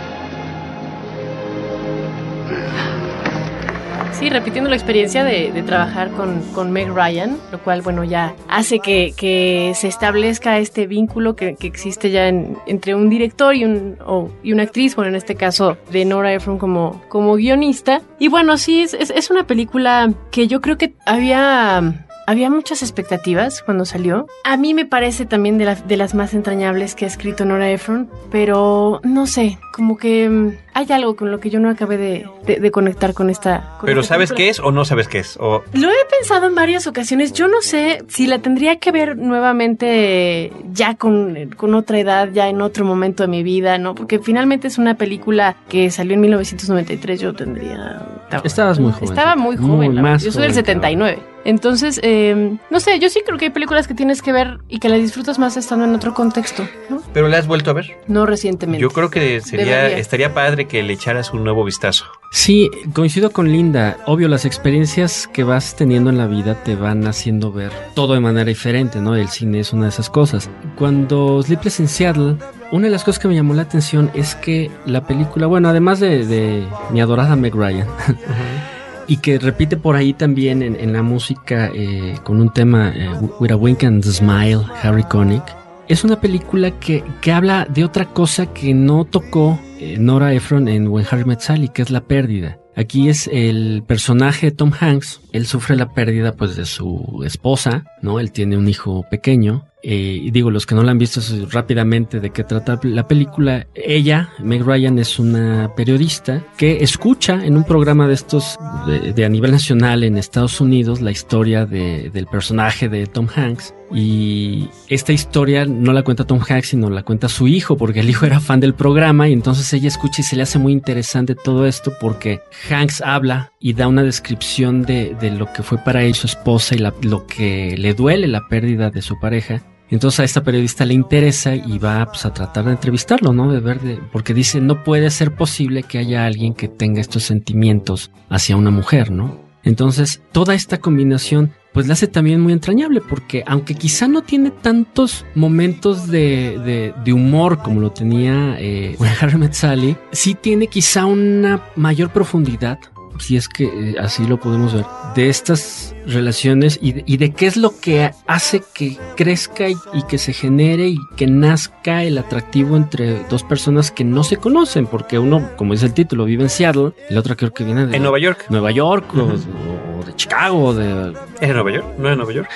Sí, repitiendo la experiencia de, de trabajar con, con Meg Ryan, lo cual, bueno, ya hace que, que se establezca este vínculo que, que existe ya en- entre un director y, un, o- y una actriz, bueno, en este caso de Nora Ephron como, como guionista. Y bueno, sí, es, es, una película que yo creo que había... Había muchas expectativas cuando salió. A mí me parece también de, la- de las más entrañables que ha escrito Nora Ephron, pero no sé, como que hay algo con lo que yo no acabé de, de- de conectar con esta. con Pero esta ¿sabes película. qué es o no sabes qué es? O Lo he pensado en varias ocasiones. Yo no sé si la tendría que ver nuevamente ya con, con otra edad, ya en otro momento de mi vida, ¿no? Porque finalmente es una película que salió en 1993. Yo tendría. estaba- Estabas muy joven. Estaba muy joven. Muy más yo soy del joven que 79. Entonces, eh, no sé, yo sí creo que hay películas que tienes que ver y que las disfrutas más estando en otro contexto, ¿no? ¿Pero la has vuelto a ver? No recientemente. Yo creo que sería, Debería. estaría padre que le echaras un nuevo vistazo. Sí, coincido con Linda. Obvio, las experiencias que vas teniendo en la vida te van haciendo ver todo de manera diferente, ¿no? El cine es una de esas cosas. Cuando Sleepless in Seattle, una de las cosas que me llamó la atención es que la película, bueno, además de, de mi adorada Meg Ryan, y que repite por ahí también en, en la música eh, con un tema eh, With a Wink and a Smile, Harry Connick. Es una película que, que habla de otra cosa que no tocó eh, Nora Ephron en When Harry Met Sally, que es la pérdida. Aquí es el personaje de Tom Hanks. Él sufre la pérdida pues de su esposa, ¿no? Él tiene un hijo pequeño. Eh, y digo, los que no la han visto rápidamente de qué trata la película. Ella, Meg Ryan, es una periodista que escucha en un programa de estos de, a nivel nacional en Estados Unidos la historia de- del personaje de Tom Hanks. Y esta historia no la cuenta Tom Hanks, sino la cuenta su hijo, porque el hijo era fan del programa y entonces ella escucha y se le hace muy interesante todo esto porque Hanks habla y da una descripción de, de lo que fue para él su esposa y lo que le duele la pérdida de su pareja. Entonces a esta periodista le interesa y va pues, a tratar de entrevistarlo, ¿no? De ver, porque dice, no puede ser posible que haya alguien que tenga estos sentimientos hacia una mujer, ¿no? Entonces, toda esta combinación, pues la hace también muy entrañable, porque aunque quizá no tiene tantos momentos de, humor como lo tenía eh, Harry Sally, sí tiene quizá una mayor profundidad, si es que eh, así lo podemos ver, de estas relaciones y de, y de qué es lo que hace que crezca y, y que se genere y que nazca el atractivo entre dos personas que no se conocen, porque uno, como dice el título, vive en Seattle, el otro creo que viene de En Nueva York. Nueva York o- Ujú. o, o de Chicago, de ¿Es en Nueva York? ¿No es en Nueva York?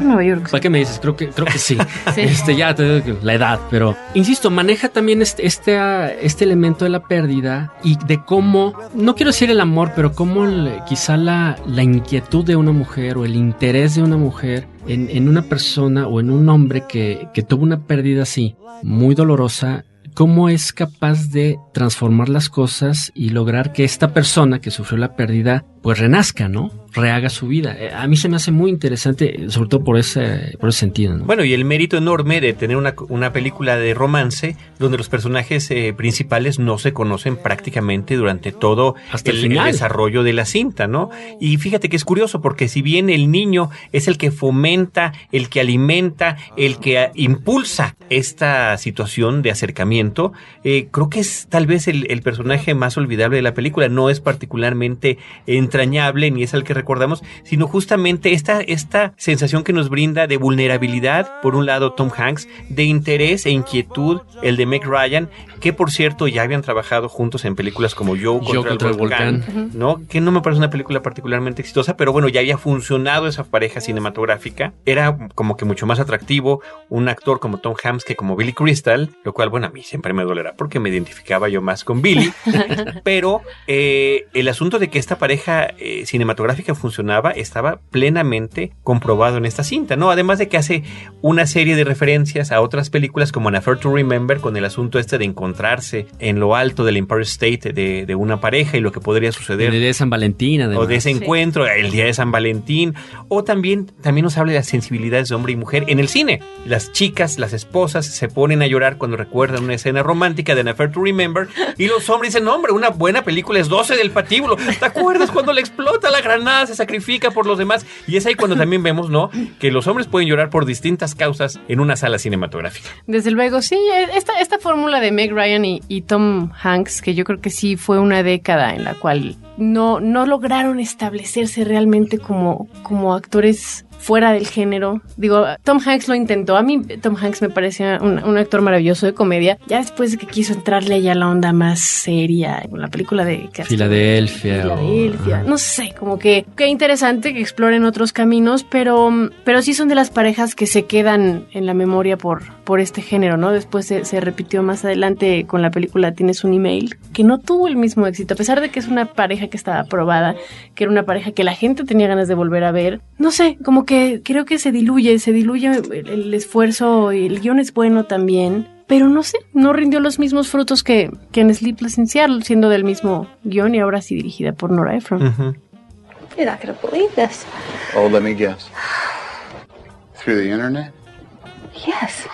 Nueva York. ¿Para qué me dices? Creo que, creo que sí. Sí. Este, ya te digo la edad, pero insisto, maneja también este, este, ah, este elemento de la pérdida y de cómo, no quiero decir el amor, pero cómo el- quizá la, la inquietud de una mujer o el interés de una mujer en, en una persona o en un hombre que, que tuvo una pérdida así, muy dolorosa, cómo es capaz de transformar las cosas y lograr que esta persona que sufrió la pérdida pues renazca, ¿no? Rehaga su vida. Eh, A mí se me hace muy interesante, eh, sobre todo por ese, por ese sentido, ¿no? Bueno, y el mérito enorme de tener una, una película de romance donde los personajes eh, principales no se conocen prácticamente durante todo Hasta el el, final. desarrollo de la cinta, ¿no? Y fíjate que es curioso porque si bien el niño es el que fomenta, el que alimenta, el que impulsa esta situación de acercamiento, eh, creo que es tal vez el, el, personaje más olvidable de la película. No es particularmente entrañable ni es el que recordamos, sino justamente esta, esta sensación que nos brinda de vulnerabilidad, por un lado Tom Hanks, de interés e inquietud, el de Meg Ryan, que por cierto ya habían trabajado juntos en películas como Joe contra, contra el, volcán, volcán. ¿no? Que no me parece una película particularmente exitosa, pero bueno, ya había funcionado esa pareja cinematográfica. Era como que mucho más atractivo un actor como Tom Hanks que como Billy Crystal, lo cual, bueno, a mí siempre me dolerá porque me identificaba yo más con Billy. pero eh, el asunto de que esta pareja eh, cinematográfica funcionaba estaba plenamente comprobado en esta cinta, ¿no? Además de que hace una serie de referencias a otras películas como An Affair to Remember con el asunto este de encontrarse en lo alto del Empire State de, de una pareja y lo que podría suceder. El día de San Valentín, además. O de ese encuentro, el día de San Valentín. O también, también nos habla de las sensibilidades de hombre y mujer en el cine. Las chicas, las esposas, se ponen a llorar cuando recuerdan una escena romántica de An Affair to Remember. Y los hombres dicen, no, hombre, una buena película es 12 del patíbulo. ¿Te acuerdas cuando le explota la granada, se sacrifica por los demás? Y es ahí cuando también vemos, ¿no? Que los hombres pueden llorar por distintas causas en una sala cinematográfica. Desde luego, sí. Esta, esta fórmula de Meg Ryan y, y Tom Hanks, que yo creo que sí fue una década en la cual no, no lograron establecerse realmente como, como actores fuera del género. Digo, Tom Hanks lo intentó. A mí Tom Hanks me parecía un, un, actor maravilloso de comedia. Ya después de que quiso entrarle ya a la onda más seria, con la película de Filadelfia. Filadelfia. O... No sé, como que qué interesante que exploren otros caminos, pero, pero sí son de las parejas que se quedan en la memoria por, por este género, ¿no? Después se, se repitió más adelante con la película Tienes un email, que no tuvo el mismo éxito, a pesar de que es una pareja que estaba aprobada, que era una pareja que la gente tenía ganas de volver a ver. No sé, como que creo que se diluye, se diluye el, el esfuerzo y el guion es bueno también. Pero no sé, no rindió los mismos frutos que, que en Sleepless in Seattle, siendo del mismo guion y ahora sí dirigida por Nora Ephron. Uh -huh. You're not gonna believe this. Oh, let me guess. Through the internet? Yes.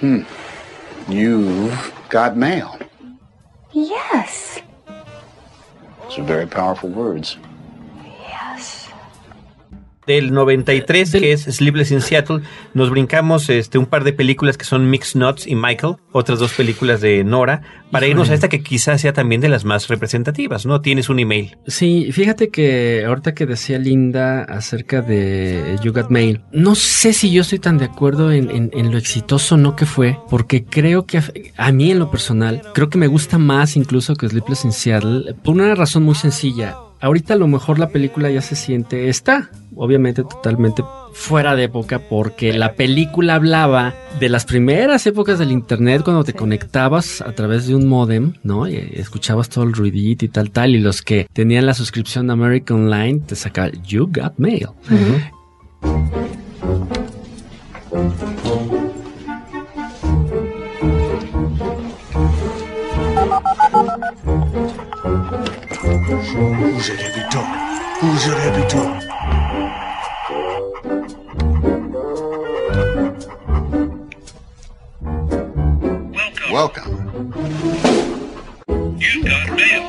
Hmm. You've got mail. Yes. Those are very powerful words. Yes. Del 93, que es Sleepless in Seattle, nos brincamos este, un par de películas que son Mix Nuts y Michael, otras dos películas de Nora, para irnos a esta que quizás sea también de las más representativas, ¿no? Tienes un email. Sí, fíjate que ahorita que decía Linda acerca de You Got Mail, no sé si yo estoy tan de acuerdo en, en, en lo exitoso no que fue, porque creo que a, a, mí en lo personal, creo que me gusta más incluso que Sleepless in Seattle, por una razón muy sencilla ahorita a lo mejor la película ya se siente, está obviamente totalmente fuera de época porque la película hablaba de las primeras épocas del internet cuando te conectabas a través de un modem, ¿no? Y escuchabas todo el ruidito y tal, tal, y los que tenían la suscripción de America Online te sacaban You Got Mail. Uh -huh. Who's at every door? Who's at every door? Welcome. You got mail.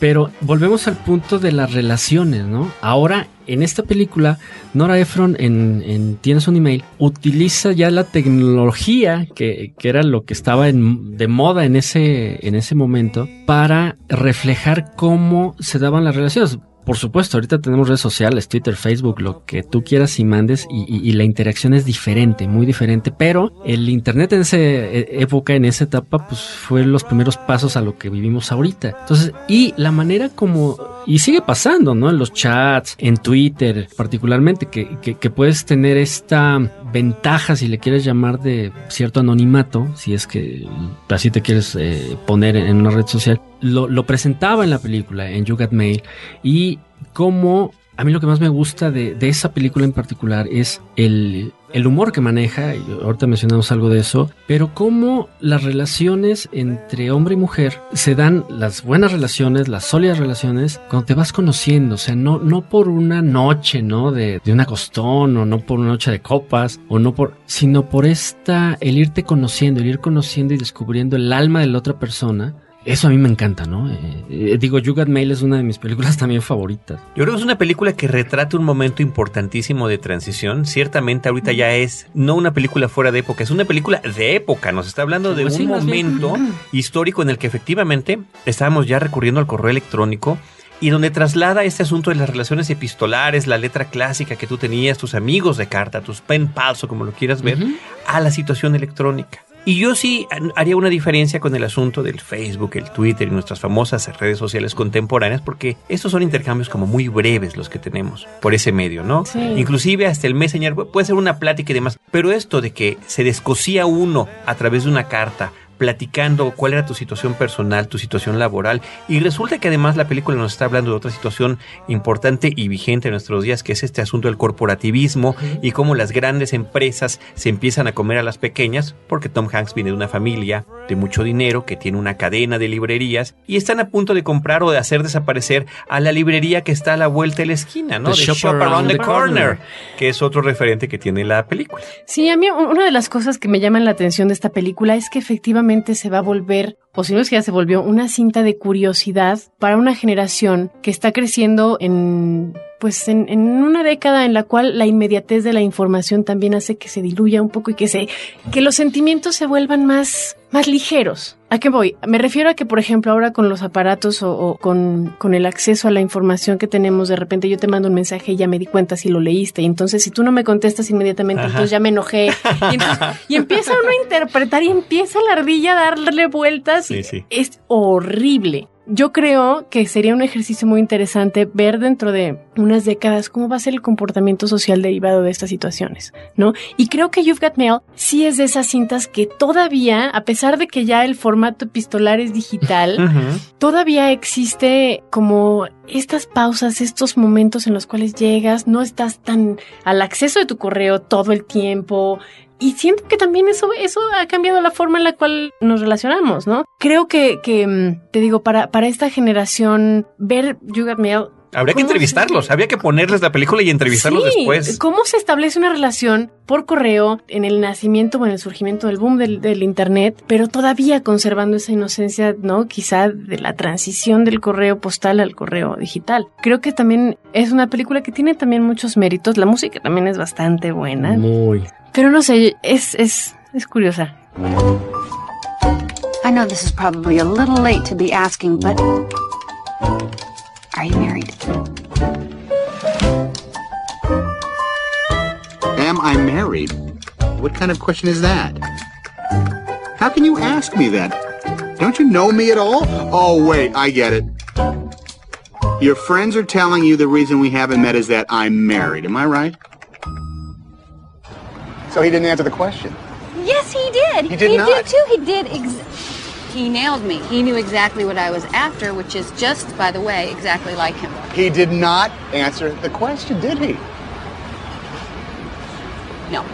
Pero volvemos al punto de las relaciones, ¿no? Ahora, en esta película, Nora Ephron en, en Tienes un email utiliza ya la tecnología que, era lo que estaba de moda en ese, en ese momento para reflejar cómo se daban las relaciones. Por supuesto, ahorita tenemos redes sociales, Twitter, Facebook, lo que tú quieras y mandes y, y, la interacción es diferente, muy diferente, pero el Internet en esa época, en esa etapa, pues fue los primeros pasos a lo que vivimos ahorita. Entonces, y la manera como, y sigue pasando, ¿no? En los chats, en Twitter particularmente, que, que, que puedes tener esta ventaja, si le quieres llamar, de cierto anonimato, si es que así te quieres eh, poner en una red social, lo, presentaba en la película, en You Mail, y cómo a mí lo que más me gusta de, de esa película en particular es el, el, humor que maneja, y ahorita mencionamos algo de eso, pero cómo las relaciones entre hombre y mujer se dan, las buenas relaciones, las sólidas relaciones, cuando te vas conociendo, o sea, no, no por una noche, ¿no? De, de una costón, o no por una noche de copas, o no por, sino por esta, el irte conociendo, el ir conociendo y descubriendo el alma de la otra persona, Eso a mí me encanta, ¿no? Eh, eh, digo, You Got Mail es una de mis películas también favoritas. Yo creo que es una película que retrata un momento importantísimo de transición. Ciertamente ahorita ya es no una película fuera de época, es una película de época. Nos está hablando de Pues sí, un bien. momento histórico en el que efectivamente estábamos ya recurriendo al correo electrónico y donde traslada este asunto de las relaciones epistolares, la letra clásica que tú tenías, tus amigos de carta, tus pen pals o como lo quieras ver, a la situación electrónica. Y yo sí haría una diferencia con el asunto del Facebook, el Twitter y nuestras famosas redes sociales contemporáneas, porque estos son intercambios como muy breves los que tenemos por ese medio, ¿no? Sí. Inclusive hasta el Messenger puede ser una plática y demás, pero esto de que se descosía uno a través de una carta, platicando cuál era tu situación personal, tu situación laboral. Y resulta que además la película nos está hablando de otra situación importante y vigente en nuestros días, que es este asunto del corporativismo y cómo las grandes empresas se empiezan a comer a las pequeñas, porque Tom Hanks viene de una familia de mucho dinero que tiene una cadena de librerías y están a punto de comprar o de hacer desaparecer a la librería que está a la vuelta de la esquina, ¿no? The De Shop Around the Corner. que es otro referente que tiene la película. Sí, a mí una de las cosas que me llaman la atención de esta película es que efectivamente se va a volver, o si no es que ya se volvió, una cinta de curiosidad para una generación que está creciendo en pues en, en, una década en la cual la inmediatez de la información también hace que se diluya un poco y que se que los sentimientos se vuelvan más más ligeros. ¿A qué voy? Me refiero a que, por ejemplo, ahora con los aparatos o, o con, con, el acceso a la información que tenemos, de repente yo te mando un mensaje y ya me di cuenta si lo leíste. Y entonces, si tú no me contestas inmediatamente, Ajá. entonces ya me enojé. Y, entonces, y, empieza uno a interpretar y empieza la ardilla a darle vueltas. Sí, sí. Es horrible. Yo creo que sería un ejercicio muy interesante ver dentro de unas décadas cómo va a ser el comportamiento social derivado de estas situaciones, ¿no? Y creo que You've Got Mail sí es de esas cintas que todavía, a pesar de que ya el formato epistolar es digital, uh -huh. todavía existe como estas pausas, estos momentos en los cuales llegas, no estás tan al acceso de tu correo todo el tiempo, y siento que también eso, eso ha cambiado la forma en la cual nos relacionamos, ¿no? Creo que, que mm, te digo, para, para esta generación, ver You Got Mail Habría que entrevistarlos, se... había que ponerles la película y entrevistarlos sí, después. ¿Cómo se establece una relación por correo en el nacimiento o en el surgimiento del boom del, del, Internet, pero todavía conservando esa inocencia, ¿no? Quizá de la transición del correo postal al correo digital. Creo que también es una película que tiene también muchos méritos. La música también es bastante buena. Muy. Pero no sé, es, es, es curiosa. I know this is probably a little late to be asking, but are you married? Am I married? What kind of question is that? How can you ask me that? Don't you know me at all? Oh, wait, I get it. Your friends are telling you the reason we haven't met is that I'm married. Am I right? So he didn't answer the question. Yes, he did. He did he not. did too. He did. Ex- he nailed me. He knew exactly what I was after, which is just, by the way, exactly like him. He did not answer the question, did he? No.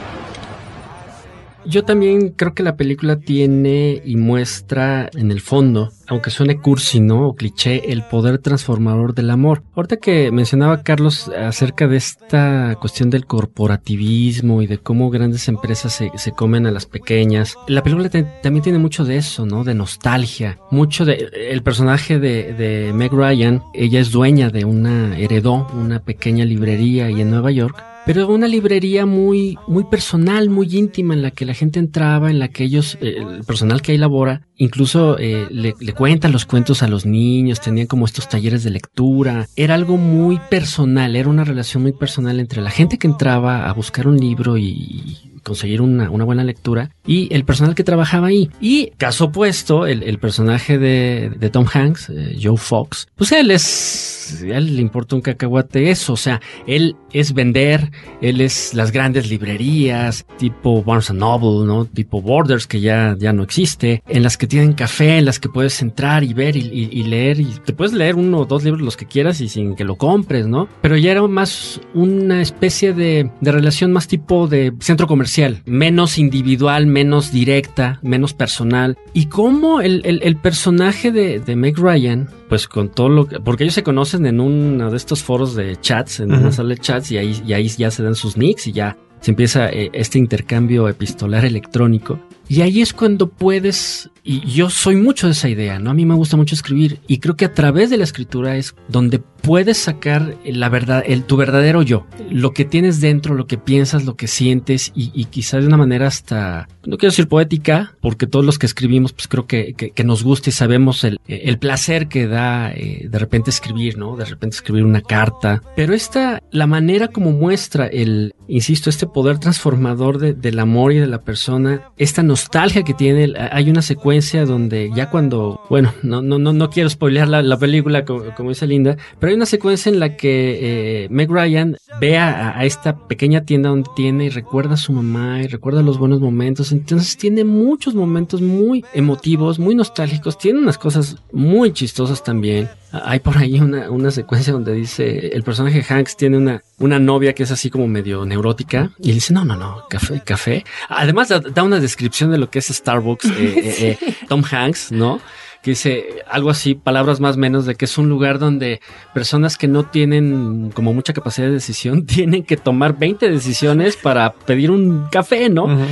Yo también creo que la película tiene y muestra en el fondo, aunque suene cursi, ¿no? O cliché, el poder transformador del amor. Ahorita que mencionaba Carlos acerca de esta cuestión del corporativismo y de cómo grandes empresas se, comen a las pequeñas, la película también tiene mucho de eso, ¿no? De nostalgia. Mucho de... El personaje de, de Meg Ryan, ella es dueña de una, heredó una pequeña librería ahí en Nueva York pero una librería muy, muy personal, muy íntima, en la que la gente entraba, en la que ellos, eh, el personal que ahí labora, incluso eh, le, le, cuentan los cuentos a los niños, tenían como estos talleres de lectura, era algo muy personal, era una relación muy personal entre la gente que entraba a buscar un libro y, conseguir una, una, buena lectura y el personal que trabajaba ahí. Y caso opuesto, el, el personaje de, de, Tom Hanks, eh, Joe Fox, pues él es, a él le importa un cacahuate eso, o sea, él es vender, él es las grandes librerías, tipo Barnes Noble, ¿no? Tipo Borders, que ya, ya no existe, en las que tienen café, en las que puedes entrar y ver y, y, y leer, y te puedes leer uno o dos libros los que quieras y sin que lo compres, ¿no? Pero ya era más una especie de, de relación más tipo de centro comercial menos individual, menos directa, menos personal. Y cómo el, el, el personaje de, de, Meg Ryan, pues con todo lo que. Porque ellos se conocen en uno de estos foros de chats, en uh -huh. una sala de chats, y ahí, y ahí ya se dan sus nicks y ya se empieza eh, este intercambio epistolar electrónico. Y ahí es cuando puedes, y yo soy mucho de esa idea, ¿no? A mí me gusta mucho escribir y creo que a través de la escritura es donde puedes sacar la verdad, el, tu verdadero yo, lo que tienes dentro, lo que piensas, lo que sientes y, y quizás de una manera hasta, no quiero decir poética, porque todos los que escribimos, pues creo que, que, que nos gusta y sabemos el, el placer que da eh, de repente escribir, ¿no? De repente escribir una carta, pero esta, la manera como muestra el, insisto, este poder transformador de, del amor y de la persona, esta nostalgia que tiene, hay una secuencia donde ya cuando, bueno, no, no, no, no quiero spoilear la, la película como, dice Linda, pero hay una secuencia en la que eh, Meg Ryan ve a, esta pequeña tienda donde tiene y recuerda a su mamá y recuerda los buenos momentos, entonces tiene muchos momentos muy emotivos, muy nostálgicos, tiene unas cosas muy chistosas también. Hay por ahí una, una secuencia donde dice el personaje Hanks tiene una, una novia que es así como medio neurótica y le dice no, no, no, café, café. Además da una descripción de lo que es Starbucks, eh, eh, eh, Tom Hanks, ¿no? que dice algo así, palabras más menos, de que es un lugar donde personas que no tienen como mucha capacidad de decisión tienen que tomar 20 decisiones para pedir un café, ¿no? Uh -huh.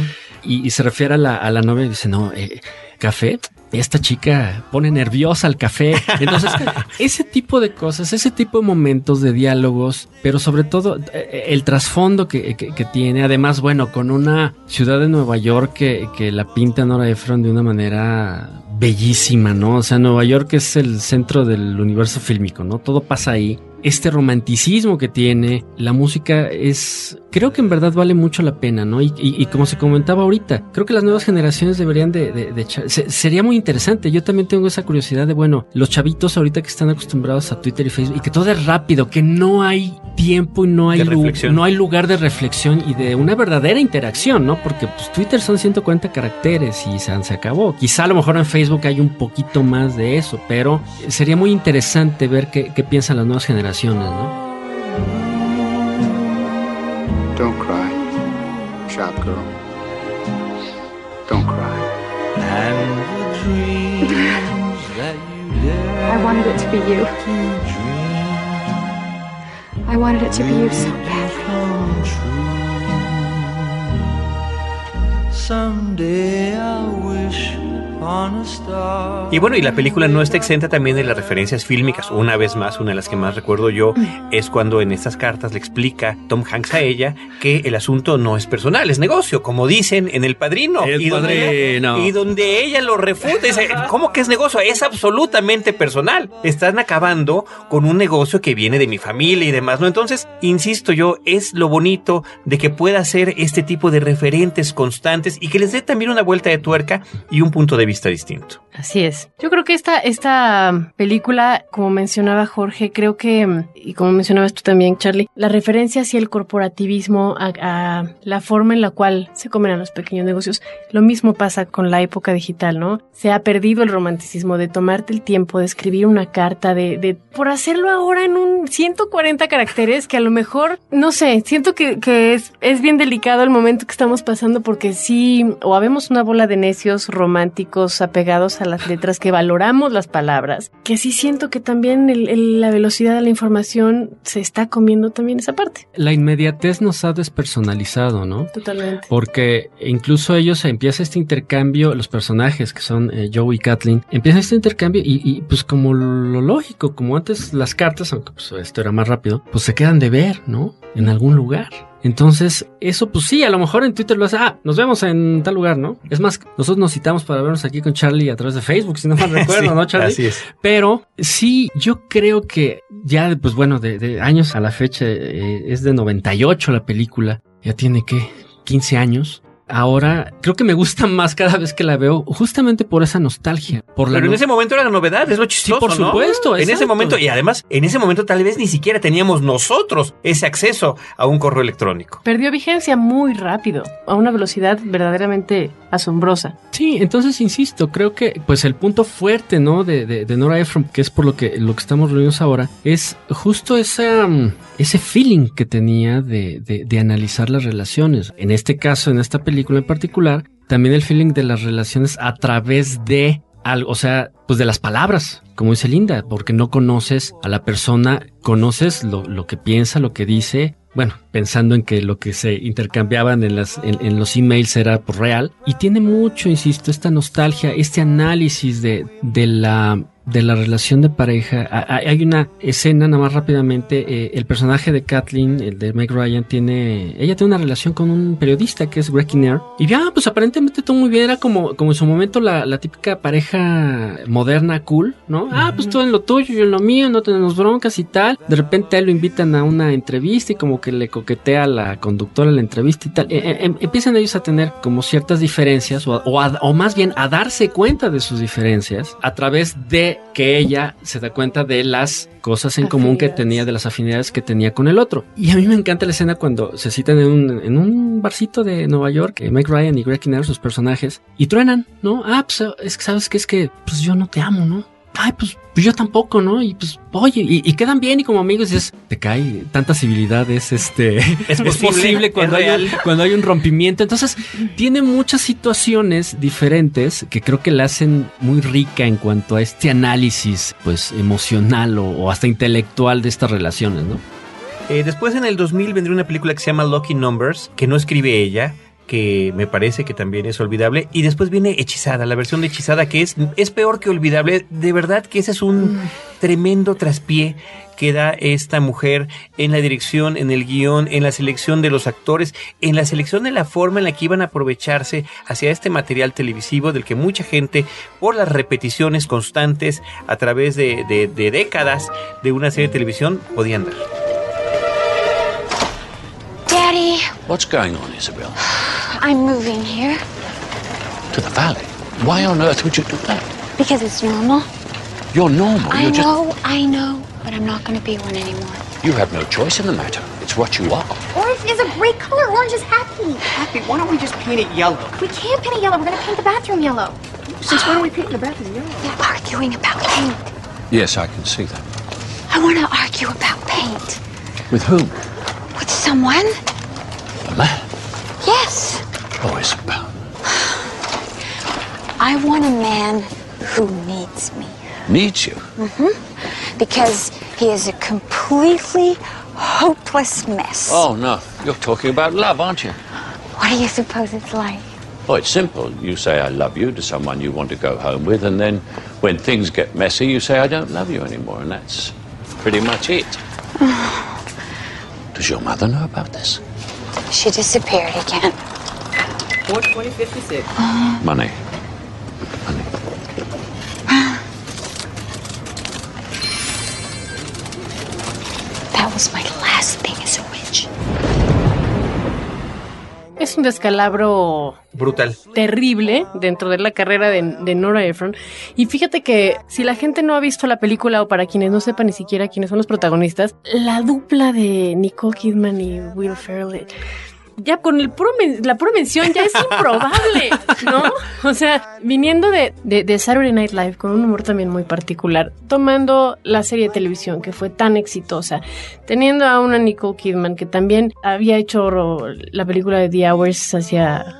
y, y, se refiere a la, a la novia y dice, no, eh, café, esta chica pone nerviosa al café. Entonces, ese tipo de cosas, ese tipo de momentos de diálogos, pero sobre todo el trasfondo que, que, que, tiene, además, bueno, con una ciudad de Nueva York que, que la pinta Nora Ephron de una manera bellísima, ¿no? O sea, Nueva York es el centro del universo fílmico, ¿no? Todo pasa ahí. Este romanticismo que tiene, la música es, creo que en verdad vale mucho la pena, ¿no? Y, y, y como se comentaba ahorita, creo que las nuevas generaciones deberían de, de, de se, sería muy interesante. Yo también tengo esa curiosidad de, bueno, los chavitos ahorita que están acostumbrados a Twitter y Facebook y que todo es rápido, que no hay tiempo y no hay, no hay lugar de reflexión y de una verdadera interacción, ¿no? Porque pues, Twitter son 140 caracteres y se, se acabó. Quizá a lo mejor en Facebook hay un poquito más de eso, pero sería muy interesante ver qué, qué piensan las nuevas generaciones, ¿no? Don't cry, shop girl. Don't cry. And the dreams that you I wanted it to be you. I wanted it to be you so badly. Someday I wish Y bueno, y la película no está exenta también de las referencias fílmicas. Una vez más, una de las que más recuerdo yo es cuando en estas cartas le explica Tom Hanks a ella que el asunto no es personal, es negocio, como dicen en El Padrino. El y, padrino. Donde ella, y donde ella lo refuta, dice, ¿cómo que es negocio? Es absolutamente personal. Están acabando con un negocio que viene de mi familia y demás, ¿no? Entonces, insisto yo, es lo bonito de que pueda ser este tipo de referentes constantes y que les dé también una vuelta de tuerca y un punto de vista distinto. Así es. Yo creo que esta, esta película, como mencionaba Jorge, creo que, y como mencionabas tú también, Charlie, la referencia hacia el corporativismo, a, a, la forma en la cual se comen a los pequeños negocios, lo mismo pasa con la época digital, ¿no? Se ha perdido el romanticismo de tomarte el tiempo de escribir una carta, de, de por hacerlo ahora en un 140 caracteres, que a lo mejor, no sé, siento que, que es, es bien delicado el momento que estamos pasando porque sí, o habemos una bola de necios románticos apegados a las letras, que valoramos las palabras, que sí siento que también el, el, la velocidad de la información se está comiendo también esa parte. La inmediatez nos ha despersonalizado, ¿no? Totalmente. Porque incluso ellos empieza este intercambio, los personajes que son eh, Joe y Kathleen, empieza este intercambio y, y, pues como lo lógico, como antes las cartas, aunque pues esto era más rápido, pues se quedan de ver, ¿no? En algún lugar. Entonces, eso pues sí, a lo mejor en Twitter lo hace, ah, nos vemos en tal lugar, ¿no? Es más, nosotros nos citamos para vernos aquí con Charlie a través de Facebook, si no mal recuerdo, sí, ¿no, Charlie? Así es. Pero sí, yo creo que ya, pues bueno, de, de años a la fecha, eh, es de 98 la película, ya tiene que 15 años ahora creo que me gusta más cada vez que la veo, justamente por esa nostalgia. Por la Pero no... en ese momento era la novedad, es lo chistoso. Sí, por supuesto. ¿no? En ese momento, y además, en ese momento tal vez ni siquiera teníamos nosotros ese acceso a un correo electrónico. Perdió vigencia muy rápido, a una velocidad verdaderamente asombrosa. Sí, entonces insisto, creo que pues el punto fuerte, ¿no? De, de, de Nora Ephron, que es por lo que, lo que estamos reunidos ahora, es justo esa, ese feeling que tenía de, de, de analizar las relaciones. En este caso, en esta película en particular, también el feeling de las relaciones a través de algo, o sea, pues de las palabras, como dice Linda, porque no conoces a la persona, conoces lo, lo que piensa, lo que dice, bueno, pensando en que lo que se intercambiaban en, las, en, los emails era por real. Y tiene mucho, insisto, esta nostalgia, este análisis de, de la de la relación de pareja. Hay una escena, nada más rápidamente, eh, el personaje de Kathleen, el de Meg Ryan, tiene, ella tiene una relación con un periodista que es Greg Kinnear. Y ya, pues aparentemente todo muy bien, era como, como en su momento la, la típica pareja moderna, cool, ¿no? Ah, pues tú en lo tuyo, yo en lo mío, no tenemos broncas y tal. De repente a él lo invitan a una entrevista y como que le coquetea a la conductora la entrevista y tal. Eh, eh, em- empiezan ellos a tener como ciertas diferencias o, o a- o más bien a darse cuenta de sus diferencias a través de que ella se da cuenta de las cosas en común que tenía, de las afinidades que tenía con el otro. Y a mí me encanta la escena cuando se citan en un, en un barcito de Nueva York, eh, Meg Ryan y Greg Kinnear, sus personajes, y truenan, ¿no? Ah, pues es que sabes que es que, pues yo no te amo, ¿no? Ay, pues, pues yo tampoco, ¿no? Y pues, oye, y, y quedan bien y como amigos dices, te cae tanta civilidad, es este, Es posible, cuando, es hay un, cuando hay un rompimiento. Entonces, tiene muchas situaciones diferentes que creo que la hacen muy rica en cuanto a este análisis, pues, emocional o, o hasta intelectual de estas relaciones, ¿no? Eh, después en el 2000 vendría una película que se llama Lucky Numbers, que no escribe ella, que me parece que también es olvidable. Y después viene Hechizada, la versión de Hechizada, que es, es peor que olvidable. De verdad que ese es un tremendo traspié que da esta mujer en la dirección, en el guion, en la selección de los actores, en la selección de la forma en la que iban a aprovecharse hacia este material televisivo del que mucha gente, por las repeticiones constantes a través de, de- de décadas de una serie de televisión, podían dar. Daddy, What's going on, Isabel? I'm moving here To the valley? Why on earth would you do that? because it's normal. You're normal. I You're just. know, I know, but I'm not going to be one anymore. You have no choice in the matter. It's what you are. Orange is a great color. Orange is happy. Happy, why don't we just paint it yellow? We can't paint it yellow. We're gonna paint the bathroom yellow. Since when are we painting the bathroom yellow? They're arguing about paint. Yes, I can see that. I want to argue about paint With whom? with someone. A man. Yes, Oh, Isabel. I want a man who needs me. Needs you. Mm-hmm. Because he is a completely hopeless mess. Oh, no. You're talking about love, aren't you? What do you suppose it's like? Oh, it's simple. You say, I love you to someone you want to go home with, and then when things get messy, you say, I don't love you anymore, and that's pretty much it. Does your mother know about this? She disappeared again. 42056. Uh-huh. Money. Money. that was my last thing as a witch. Es un descalabro Brutal. terrible dentro de la carrera de, de Nora Ephron. Y fíjate que si la gente no ha visto la película o para quienes no sepan ni siquiera quiénes son los protagonistas, la dupla de Nicole Kidman y Will Ferrell. Ya con el puro men- la pura mención ya es improbable, ¿no? O sea, viniendo de, de, de Saturday Night Live con un humor también muy particular, tomando la serie de televisión que fue tan exitosa, teniendo a una Nicole Kidman que también había hecho la película de The Hours hacia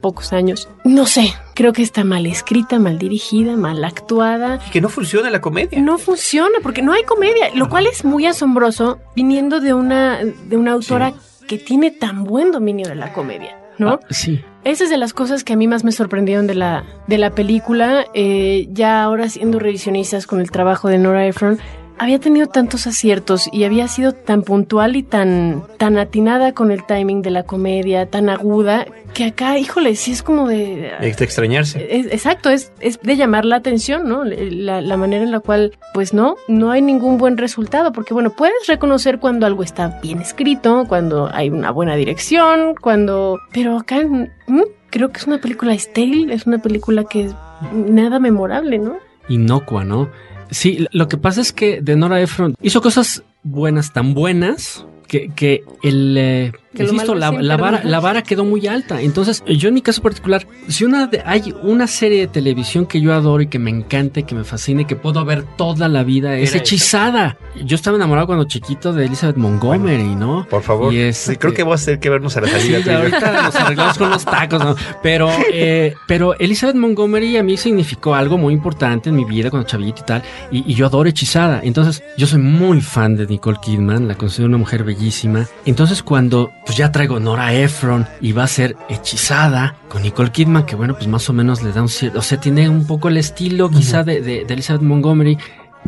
pocos años. No sé, creo que está mal escrita, mal dirigida, mal actuada. Y que no funciona la comedia. No funciona porque no hay comedia, lo cual es muy asombroso viniendo de una, de una autora que tiene tan buen dominio de la comedia, ¿no? Sí. Esa es de las cosas que a mí más me sorprendieron de la, de la película. Eh, ya ahora siendo revisionistas con el trabajo de Nora Ephron, había tenido tantos aciertos y había sido tan puntual y tan, tan atinada con el timing de la comedia, tan aguda, que acá, híjole, sí es como de... Es de extrañarse. Es- exacto, es, es de llamar la atención, ¿no? La, la manera en la cual, pues no, no hay ningún buen resultado, porque bueno, puedes reconocer cuando algo está bien escrito, cuando hay una buena dirección, cuando... Pero acá mm, creo que es una película estéril, es una película que es nada memorable, ¿no? inocua, ¿no? Sí, lo que pasa es que de Nora Ephron hizo cosas buenas, tan buenas, que, que el, eh, Que lo insisto, la, la vara, la vara quedó muy alta. Entonces, yo en mi caso particular, si una de- hay una serie de televisión que yo adoro y que me encanta y que me fascina y que puedo ver toda la vida, es Era hechizada. Yo estaba enamorado cuando chiquito de Elizabeth Montgomery, ¿no? Por favor. Y es- Sí, creo que vamos a tener que vernos a la salida. Sí, ahorita nos arreglamos con los tacos, ¿no? Pero, eh, pero Elizabeth Montgomery a mí significó algo muy importante en mi vida cuando chavito y tal. Y, y yo adoro Hechizada. Entonces, yo soy muy fan de Nicole Kidman, la considero una mujer bellísima. Entonces, cuando pues ya traigo Nora Ephron y va a ser Hechizada con Nicole Kidman, que bueno, pues más o menos le da un cierto, o sea, tiene un poco el estilo quizá de, de- de Elizabeth Montgomery.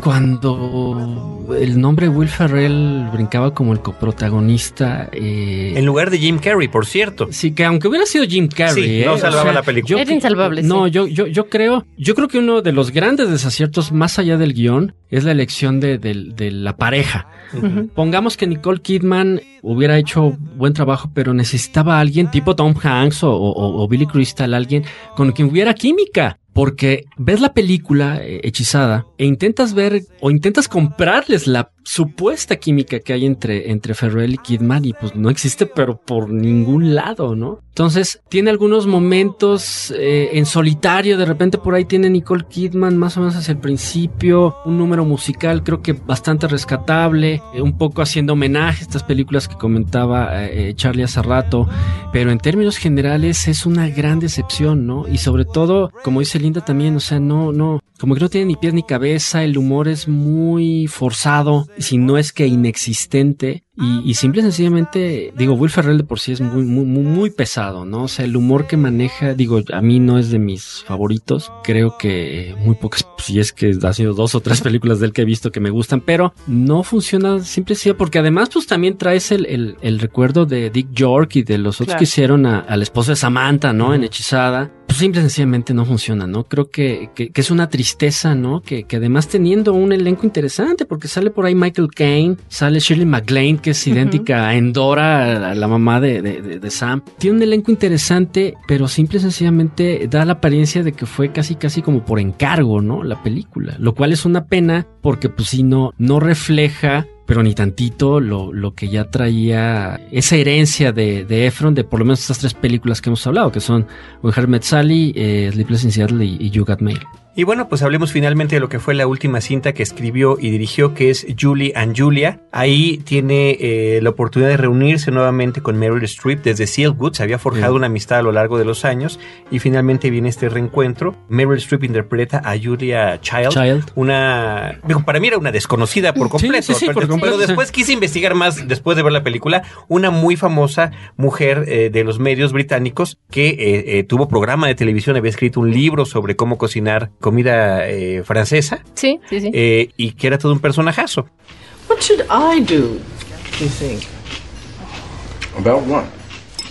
Cuando el nombre Will Ferrell brincaba como el coprotagonista. eh, En lugar de Jim Carrey, por cierto. Sí, que aunque hubiera sido Jim Carrey, Sí, ¿eh? no O salvaba sea, la película. yo- Era insalvable, No, sí. yo, yo, yo creo, yo creo que uno de los grandes desaciertos, más allá del guion, es la elección de, del- de la pareja. Pongamos que Nicole Kidman hubiera hecho buen trabajo, pero necesitaba a alguien tipo Tom Hanks o, o- o Billy Crystal, alguien con quien hubiera química. Porque ves la película eh, hechizada e intentas ver o intentas comprarles la supuesta química que hay entre, entre Ferrell y Kidman y pues no existe pero por ningún lado, ¿no? Entonces tiene algunos momentos eh, en solitario, de repente por ahí tiene Nicole Kidman más o menos hacia el principio, un número musical creo que bastante rescatable, eh, un poco haciendo homenaje a estas películas que comentaba eh, eh, Charlie hace rato, pero en términos generales es una gran decepción, ¿no? Y sobre todo, como dice Linda también, o sea, no, no, como que no tiene ni pies ni cabeza, el humor es muy forzado, si no es que inexistente. Y, y simple y sencillamente, digo, Will Ferrell de por sí es muy, muy, muy, muy pesado, ¿no? O sea, el humor que maneja, digo, a mí no es de mis favoritos. Creo que muy pocas, si es que ha sido dos o tres películas de él que he visto que me gustan, pero no funciona simple y porque además, pues también traes el, el, el recuerdo de Dick York y de los otros Claro. que hicieron a, a la esposa de Samantha, ¿no? En Hechizada. Pues simple y sencillamente no funciona, ¿no? Creo que, que, que es una tristeza, ¿no? Que, que además teniendo un elenco interesante, porque sale por ahí Michael Caine, sale Shirley MacLaine, que es idéntica a Endora, la mamá de, de- Sam. Tiene un elenco interesante, pero simple y sencillamente da la apariencia de que fue casi casi como por encargo, ¿no? La película. Lo cual es una pena, porque pues sí, no, no refleja pero ni tantito lo, lo que ya traía esa herencia de, de Efron de por lo menos estas tres películas que hemos hablado, que son When Met Sally, eh, Sleepless in Seattle y, y You Got Mail. Y bueno, pues hablemos finalmente de lo que fue la última cinta que escribió y dirigió, que es Julie and Julia. Ahí tiene eh, la oportunidad de reunirse nuevamente con Meryl Streep desde Sealwood. Se había forjado Sí. una amistad a lo largo de los años y finalmente viene este reencuentro. Meryl Streep interpreta a Julia Child, Child. una... digo, para mí era una desconocida por completo, sí, sí, pero, por completo, pero después quise investigar más después de ver la película. Una muy famosa mujer eh, de los medios británicos que eh, tuvo programa de televisión, había escrito un libro sobre cómo cocinar comida eh, francesa Sí, sí, sí. eh, y que era todo un personajazo. What should I do, you think? About what?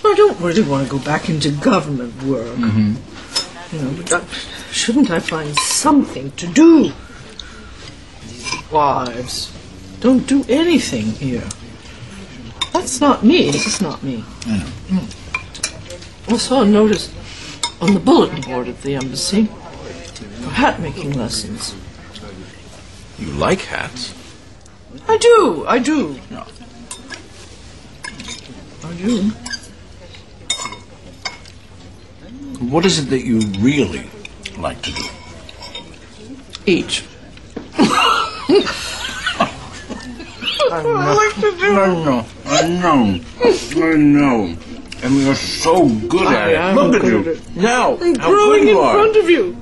I don't really want to go back into government work. Mm-hmm. You know, but shouldn't I find something to do? These wives don't do anything here. That's not me. This is not me. Mm. I saw a notice on the bulletin board at the embassy for hat making lessons. You like hats? I do. I do. I do. What is it that you really like to do? Eat. I like to do. I know. I know. I know. And we are so good I at it. am Look at you. at it. Now, I'm how growing good in you are. front of you.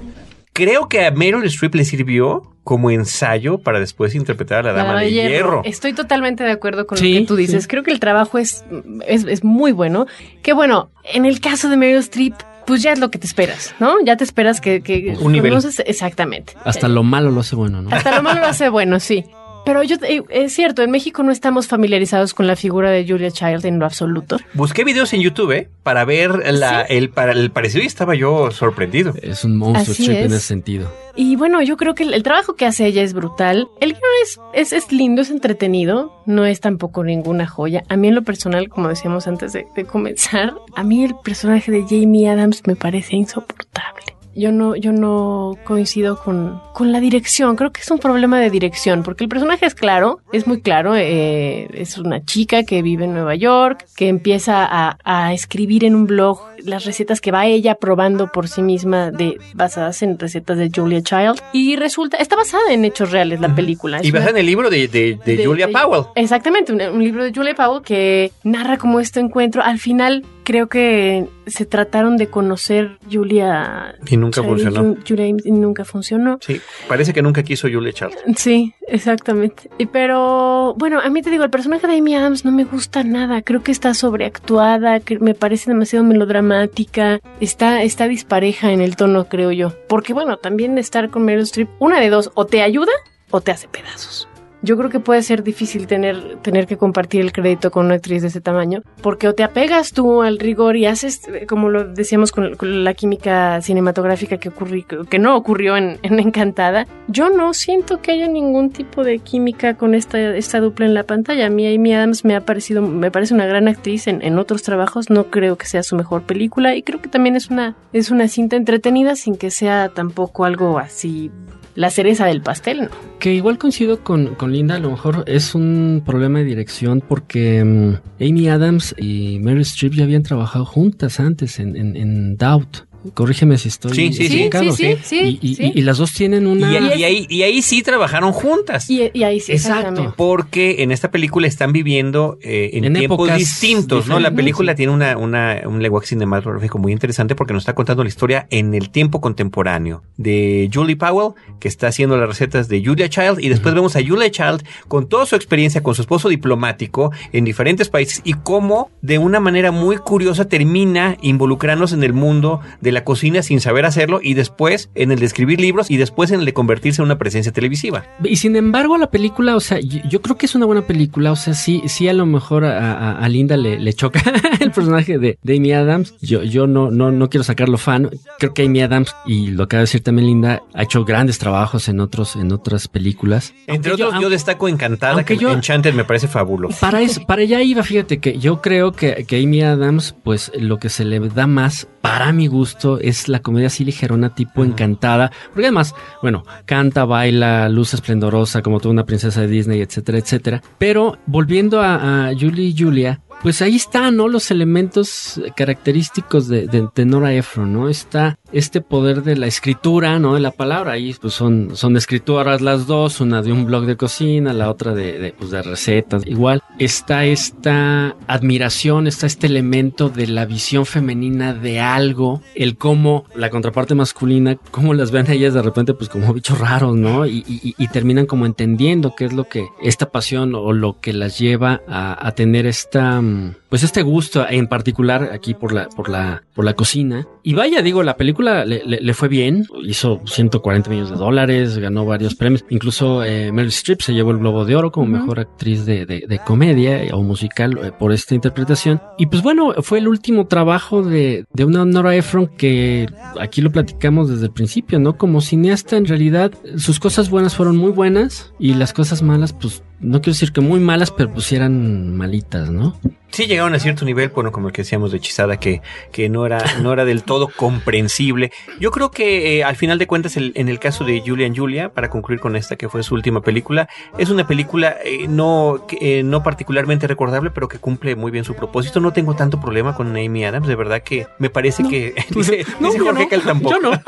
Creo que a Meryl Streep le sirvió como ensayo para después interpretar a la La Dama de Hierro. Estoy totalmente de acuerdo con Sí, lo que tú dices. sí. Creo que el trabajo es, es, es muy bueno. Que bueno, en el caso de Meryl Streep, pues ya es lo que te esperas, ¿no? Ya te esperas que... que Un nivel. conoces- exactamente. Hasta lo malo lo hace bueno, ¿no? Hasta lo malo lo hace bueno, sí. Pero yo, es cierto, en México no estamos familiarizados con la figura de Julia Child en lo absoluto. Busqué videos en YouTube eh, para ver la, el, para, el parecido y estaba yo sorprendido. Es un monstruo Streep en es. ese sentido. Y bueno, yo creo que el, el trabajo que hace ella es brutal. El guion es, es, es lindo, es entretenido, no es tampoco ninguna joya. A mí en lo personal, como decíamos antes de, de comenzar, a mí el personaje de Jamie Adams me parece insoportable. Yo no, yo no coincido con, con la dirección. Creo que es un problema de dirección, porque el personaje es claro, es muy claro. eh, es una chica que vive en Nueva York, que empieza a, a escribir en un blog las recetas que va ella probando por sí misma, de basadas en recetas de Julia Child. Y resulta, está basada en hechos reales la película. Es Y basada en el libro de, de- de de- Julia Powell. Exactamente, un, un libro de Julia Powell que narra cómo este encuentro. Al final, creo que se trataron de conocer Julia. Y nunca funcionó. Ju- Julia y nunca funcionó. Sí, parece que nunca quiso Julia Child. Sí, exactamente. Y Pero bueno, a mí te digo, el personaje de Amy Adams no me gusta nada. Creo que está sobreactuada, que me parece demasiado melodramática. Está, está dispareja en el tono, creo yo. Porque bueno, también estar con Meryl Streep, una de dos, o te ayuda o te hace pedazos. Yo creo que puede ser difícil tener, tener que compartir el crédito con una actriz de ese tamaño, porque o te apegas tú al rigor y haces, eh, como lo decíamos con, con la química cinematográfica que, ocurri- que no ocurrió en, en Encantada, yo no siento que haya ningún tipo de química con esta, esta dupla en la pantalla. A mí Amy Adams me ha parecido, me parece una gran actriz en, en otros trabajos, no creo que sea su mejor película y creo que también es una, es una cinta entretenida sin que sea tampoco algo así la cereza del pastel, ¿no? Que igual coincido con, con Linda, a lo mejor es un problema de dirección porque mm, Amy Adams y Meryl Streep ya habían trabajado juntas antes en, en, en Doubt. Corrígeme si estoy Sí, sí, sí. equivocado. Sí, sí, sí, y, y- sí. y las dos tienen una... Y, y ahí, y ahí sí trabajaron juntas. Y, y ahí sí, exactamente. Porque en esta película están viviendo eh, en, En tiempos distintos, ¿no? La película tiene una, una- un lenguaje cinematográfico muy interesante porque nos está contando la historia en el tiempo contemporáneo de Julie Powell, que está haciendo las recetas de Julia Child, y después vemos a Julia Child con toda su experiencia con su esposo diplomático en diferentes países y cómo de una manera muy curiosa termina involucrándose en el mundo de la cocina sin saber hacerlo y después en el de escribir libros y después en el de convertirse en una presencia televisiva. Y sin embargo, la película, o sea, yo, yo creo que es una buena película. O sea, sí, sí a lo mejor a, a- a Linda le, le choca el personaje de, de Amy Adams. Yo, yo no, no, no quiero sacarlo fan. Creo que Amy Adams, y lo acaba de decir también Linda, ha hecho grandes trabajos en otros, en otras películas. Entre Aunque otros, yo, destaco Encantada, que yo- Enchanted me parece fabuloso. Para eso, para allá iba, fíjate que yo creo que, que Amy Adams, pues lo que se le da más, para mi gusto, es la comedia así ligerona, tipo encantada. Porque además, bueno, canta, baila, luz esplendorosa, como toda una princesa de Disney, etcétera, etcétera. Pero volviendo a, a Julie y Julia, pues ahí están, ¿no? Los elementos característicos de, Nora Ephron, ¿no? Está este poder de la escritura, ¿no? De la palabra. Ahí pues son, son escritoras las dos, una de un blog de cocina, la otra de, pues, de recetas. Igual está esta admiración, está este elemento de la visión femenina de algo, el cómo la contraparte masculina, cómo las ven a ellas de repente pues como bichos raros, ¿no? Y, y- y terminan como entendiendo qué es lo que esta pasión o lo que las lleva a, a tener esta, pues este gusto en particular aquí por la, por la, por la cocina. Y vaya, digo, la película le, le- le fue bien, hizo 140 millones de dólares, ganó varios premios, incluso eh, Meryl Streep se llevó el Globo de Oro como mejor actriz de, de- de comedia o musical eh, por esta interpretación. Y pues bueno, fue el último trabajo de, de una Nora Ephron que aquí lo platicamos desde el principio, ¿no? Como cineasta en realidad sus cosas buenas fueron muy buenas y las cosas malas pues no quiero decir que muy malas, pero pues eran malitas, ¿no? Sí llegaron a cierto nivel, bueno, como el que decíamos de Hechizada, que, que no era, no era del todo comprensible. Yo creo que eh, al final de cuentas, el- en el caso de Julia and Julia, para concluir con esta que fue su última película, es una película eh, no, eh, no particularmente recordable, pero que cumple muy bien su propósito. No tengo tanto problema con Amy Adams, de verdad que me parece que dice, No, dice yo Jorge no. que él tampoco. Yo no.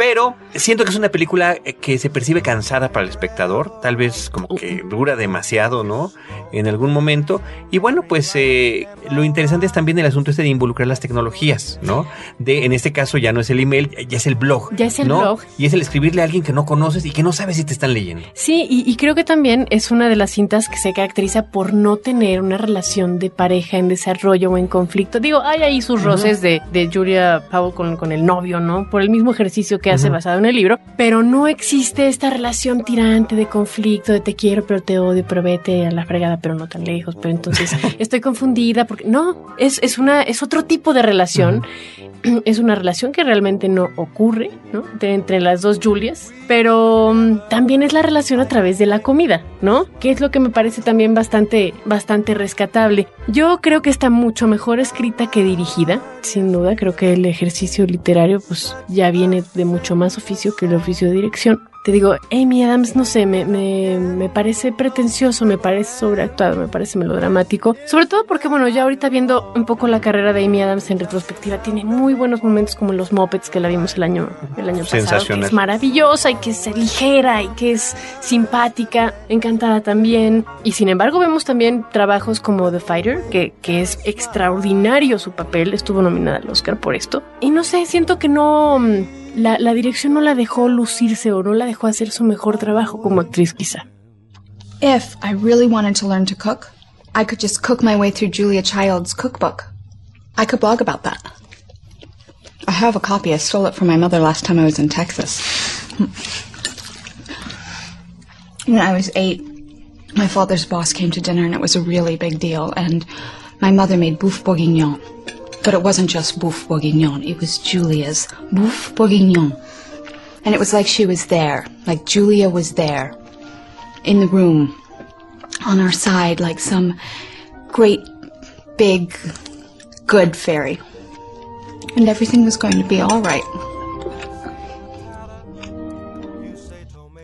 Pero siento que es una película eh, que se percibe cansada para el espectador, tal vez como que dura demasiado, ¿no? En algún momento. Y bueno, pues eh, lo interesante es también el asunto este de involucrar las tecnologías, ¿no? De, en este caso ya no es el email, ya es el blog. Ya es el ¿no? blog. Y es el escribirle a alguien que no conoces y que no sabes si te están leyendo. Sí, y, y creo que también es una de las cintas que se caracteriza por no tener una relación de pareja en desarrollo o en conflicto. Digo, hay ahí sus roces de, de Julia Powell con, con el novio, ¿no? Por el mismo ejercicio que hace Ujú. basado en el libro, pero no existe esta relación tirante de conflicto, de te quiero, pero te odio, pero vete a la fregada, pero no tan lejos, pero entonces estoy confundida porque no, es, es una, es otro tipo de relación es una relación que realmente no ocurre, ¿no? Entre las dos Julias, pero mm, también es la relación a través de la comida, ¿no? Que es lo que me parece también bastante, bastante rescatable. Yo creo que está mucho mejor escrita que dirigida, sin duda. Creo que el ejercicio literario, pues, ya viene de mucho más oficio que el oficio de dirección. Te digo, Amy Adams, no sé, me, me, me parece pretencioso, me parece sobreactuado, me parece melodramático. Sobre todo porque, bueno, ya ahorita viendo un poco la carrera de Amy Adams en retrospectiva, tiene muy buenos momentos como los Muppets que la vimos el año, el año pasado, que es maravillosa y que es ligera y que es simpática, encantada también. Y sin embargo vemos también trabajos como The Fighter, que, que es extraordinario su papel, estuvo nominada al Oscar por esto. Y no sé, siento que no... La, la dirección no la dejó lucirse o no la dejó hacer su mejor trabajo como actriz quizá. If I really wanted to learn to cook, I could just cook my way through Julia Child's cookbook. I could blog about that. I have a copy. I stole it from my mother last time I was in Texas. When I was eight, my father's boss came to dinner and it was a really big deal. And my mother made bouffe bourguignon. But it wasn't just bouffe bourguignon, it was Julia's bouffe bourguignon. And it was like she was there, like Julia was there in the room on our side like some great big good fairy. And everything was going to be all right.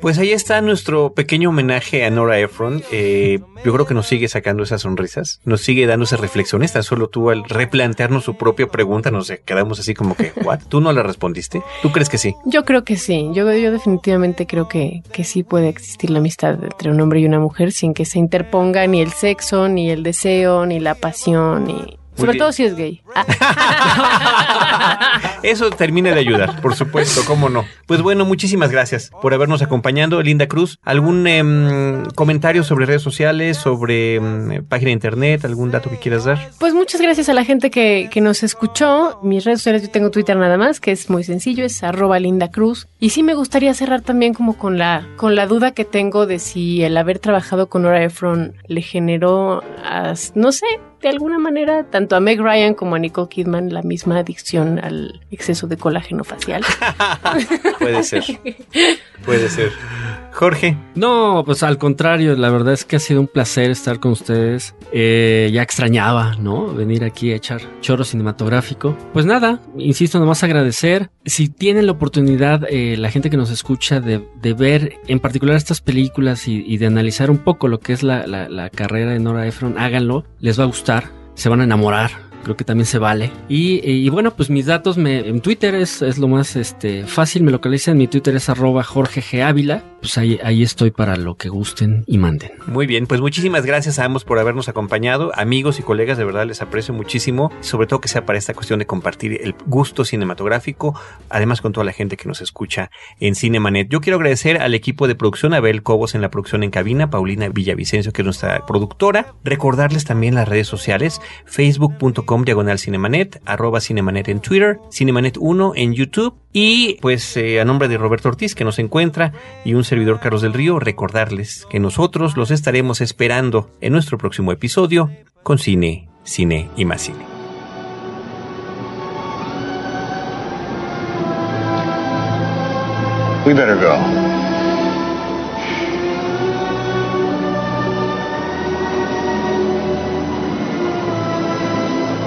Pues ahí está nuestro pequeño homenaje a Nora Ephron. Eh, yo creo que nos sigue sacando esas sonrisas, nos sigue dando esas reflexiones. Tan solo tú al replantearnos su propia pregunta nos quedamos así como que, ¿what? ¿Tú no la respondiste? ¿Tú crees que sí? Yo creo que sí, yo, yo definitivamente creo que, que sí puede existir la amistad entre un hombre y una mujer sin que se interponga ni el sexo, ni el deseo, ni la pasión, ni... Sobre bien. todo si es gay. Ah, Eso termina de ayudar, por supuesto, cómo no. Pues bueno, muchísimas gracias por habernos acompañado, Linda Cruz. ¿Algún em, comentario sobre redes sociales, sobre em, página de internet, algún dato que quieras dar? Pues muchas gracias a la gente que, que nos escuchó. Mis redes sociales, yo tengo Twitter nada más, que es muy sencillo, es arroba Linda Cruz. Y sí me gustaría cerrar también como con la, con la duda que tengo de si el haber trabajado con Nora Ephron le generó, no sé, de alguna manera, tanto a Meg Ryan como a Nicole Kidman, la misma adicción al exceso de colágeno facial. Puede ser, puede ser. Jorge. No, pues al contrario, la verdad es que ha sido un placer estar con ustedes. Eh, ya extrañaba, ¿no? Venir aquí a echar chorro cinematográfico. Pues nada, insisto, nomás agradecer. Si tienen la oportunidad, eh, la gente que nos escucha, de, de ver en particular estas películas y, y de analizar un poco lo que es la, la- la carrera de Nora Ephron, háganlo, les va a gustar, se van a enamorar. Creo que también se vale. Y, bueno, pues mis datos me, en Twitter es, es lo más este, fácil. Me localizan. Mi Twitter es arroba Jorge G. Ávila. Pues ahí, ahí estoy para lo que gusten y manden. Muy bien, pues muchísimas gracias a ambos por habernos acompañado. Amigos y colegas, de verdad les aprecio muchísimo, sobre todo que sea para esta cuestión de compartir el gusto cinematográfico, además con toda la gente que nos escucha en Cinemanet. Yo quiero agradecer al equipo de producción, Abel Cobos en la producción en cabina, Paulina Villavicencio, que es nuestra productora. Recordarles también las redes sociales, facebook.com diagonal cinemanet, arroba cinemanet en Twitter, cinemanet 1 en YouTube y pues eh, a nombre de Roberto Ortiz que nos encuentra y un servidor Carlos del Río, recordarles que nosotros los estaremos esperando en nuestro próximo episodio con cine, cine y más cine. We better go.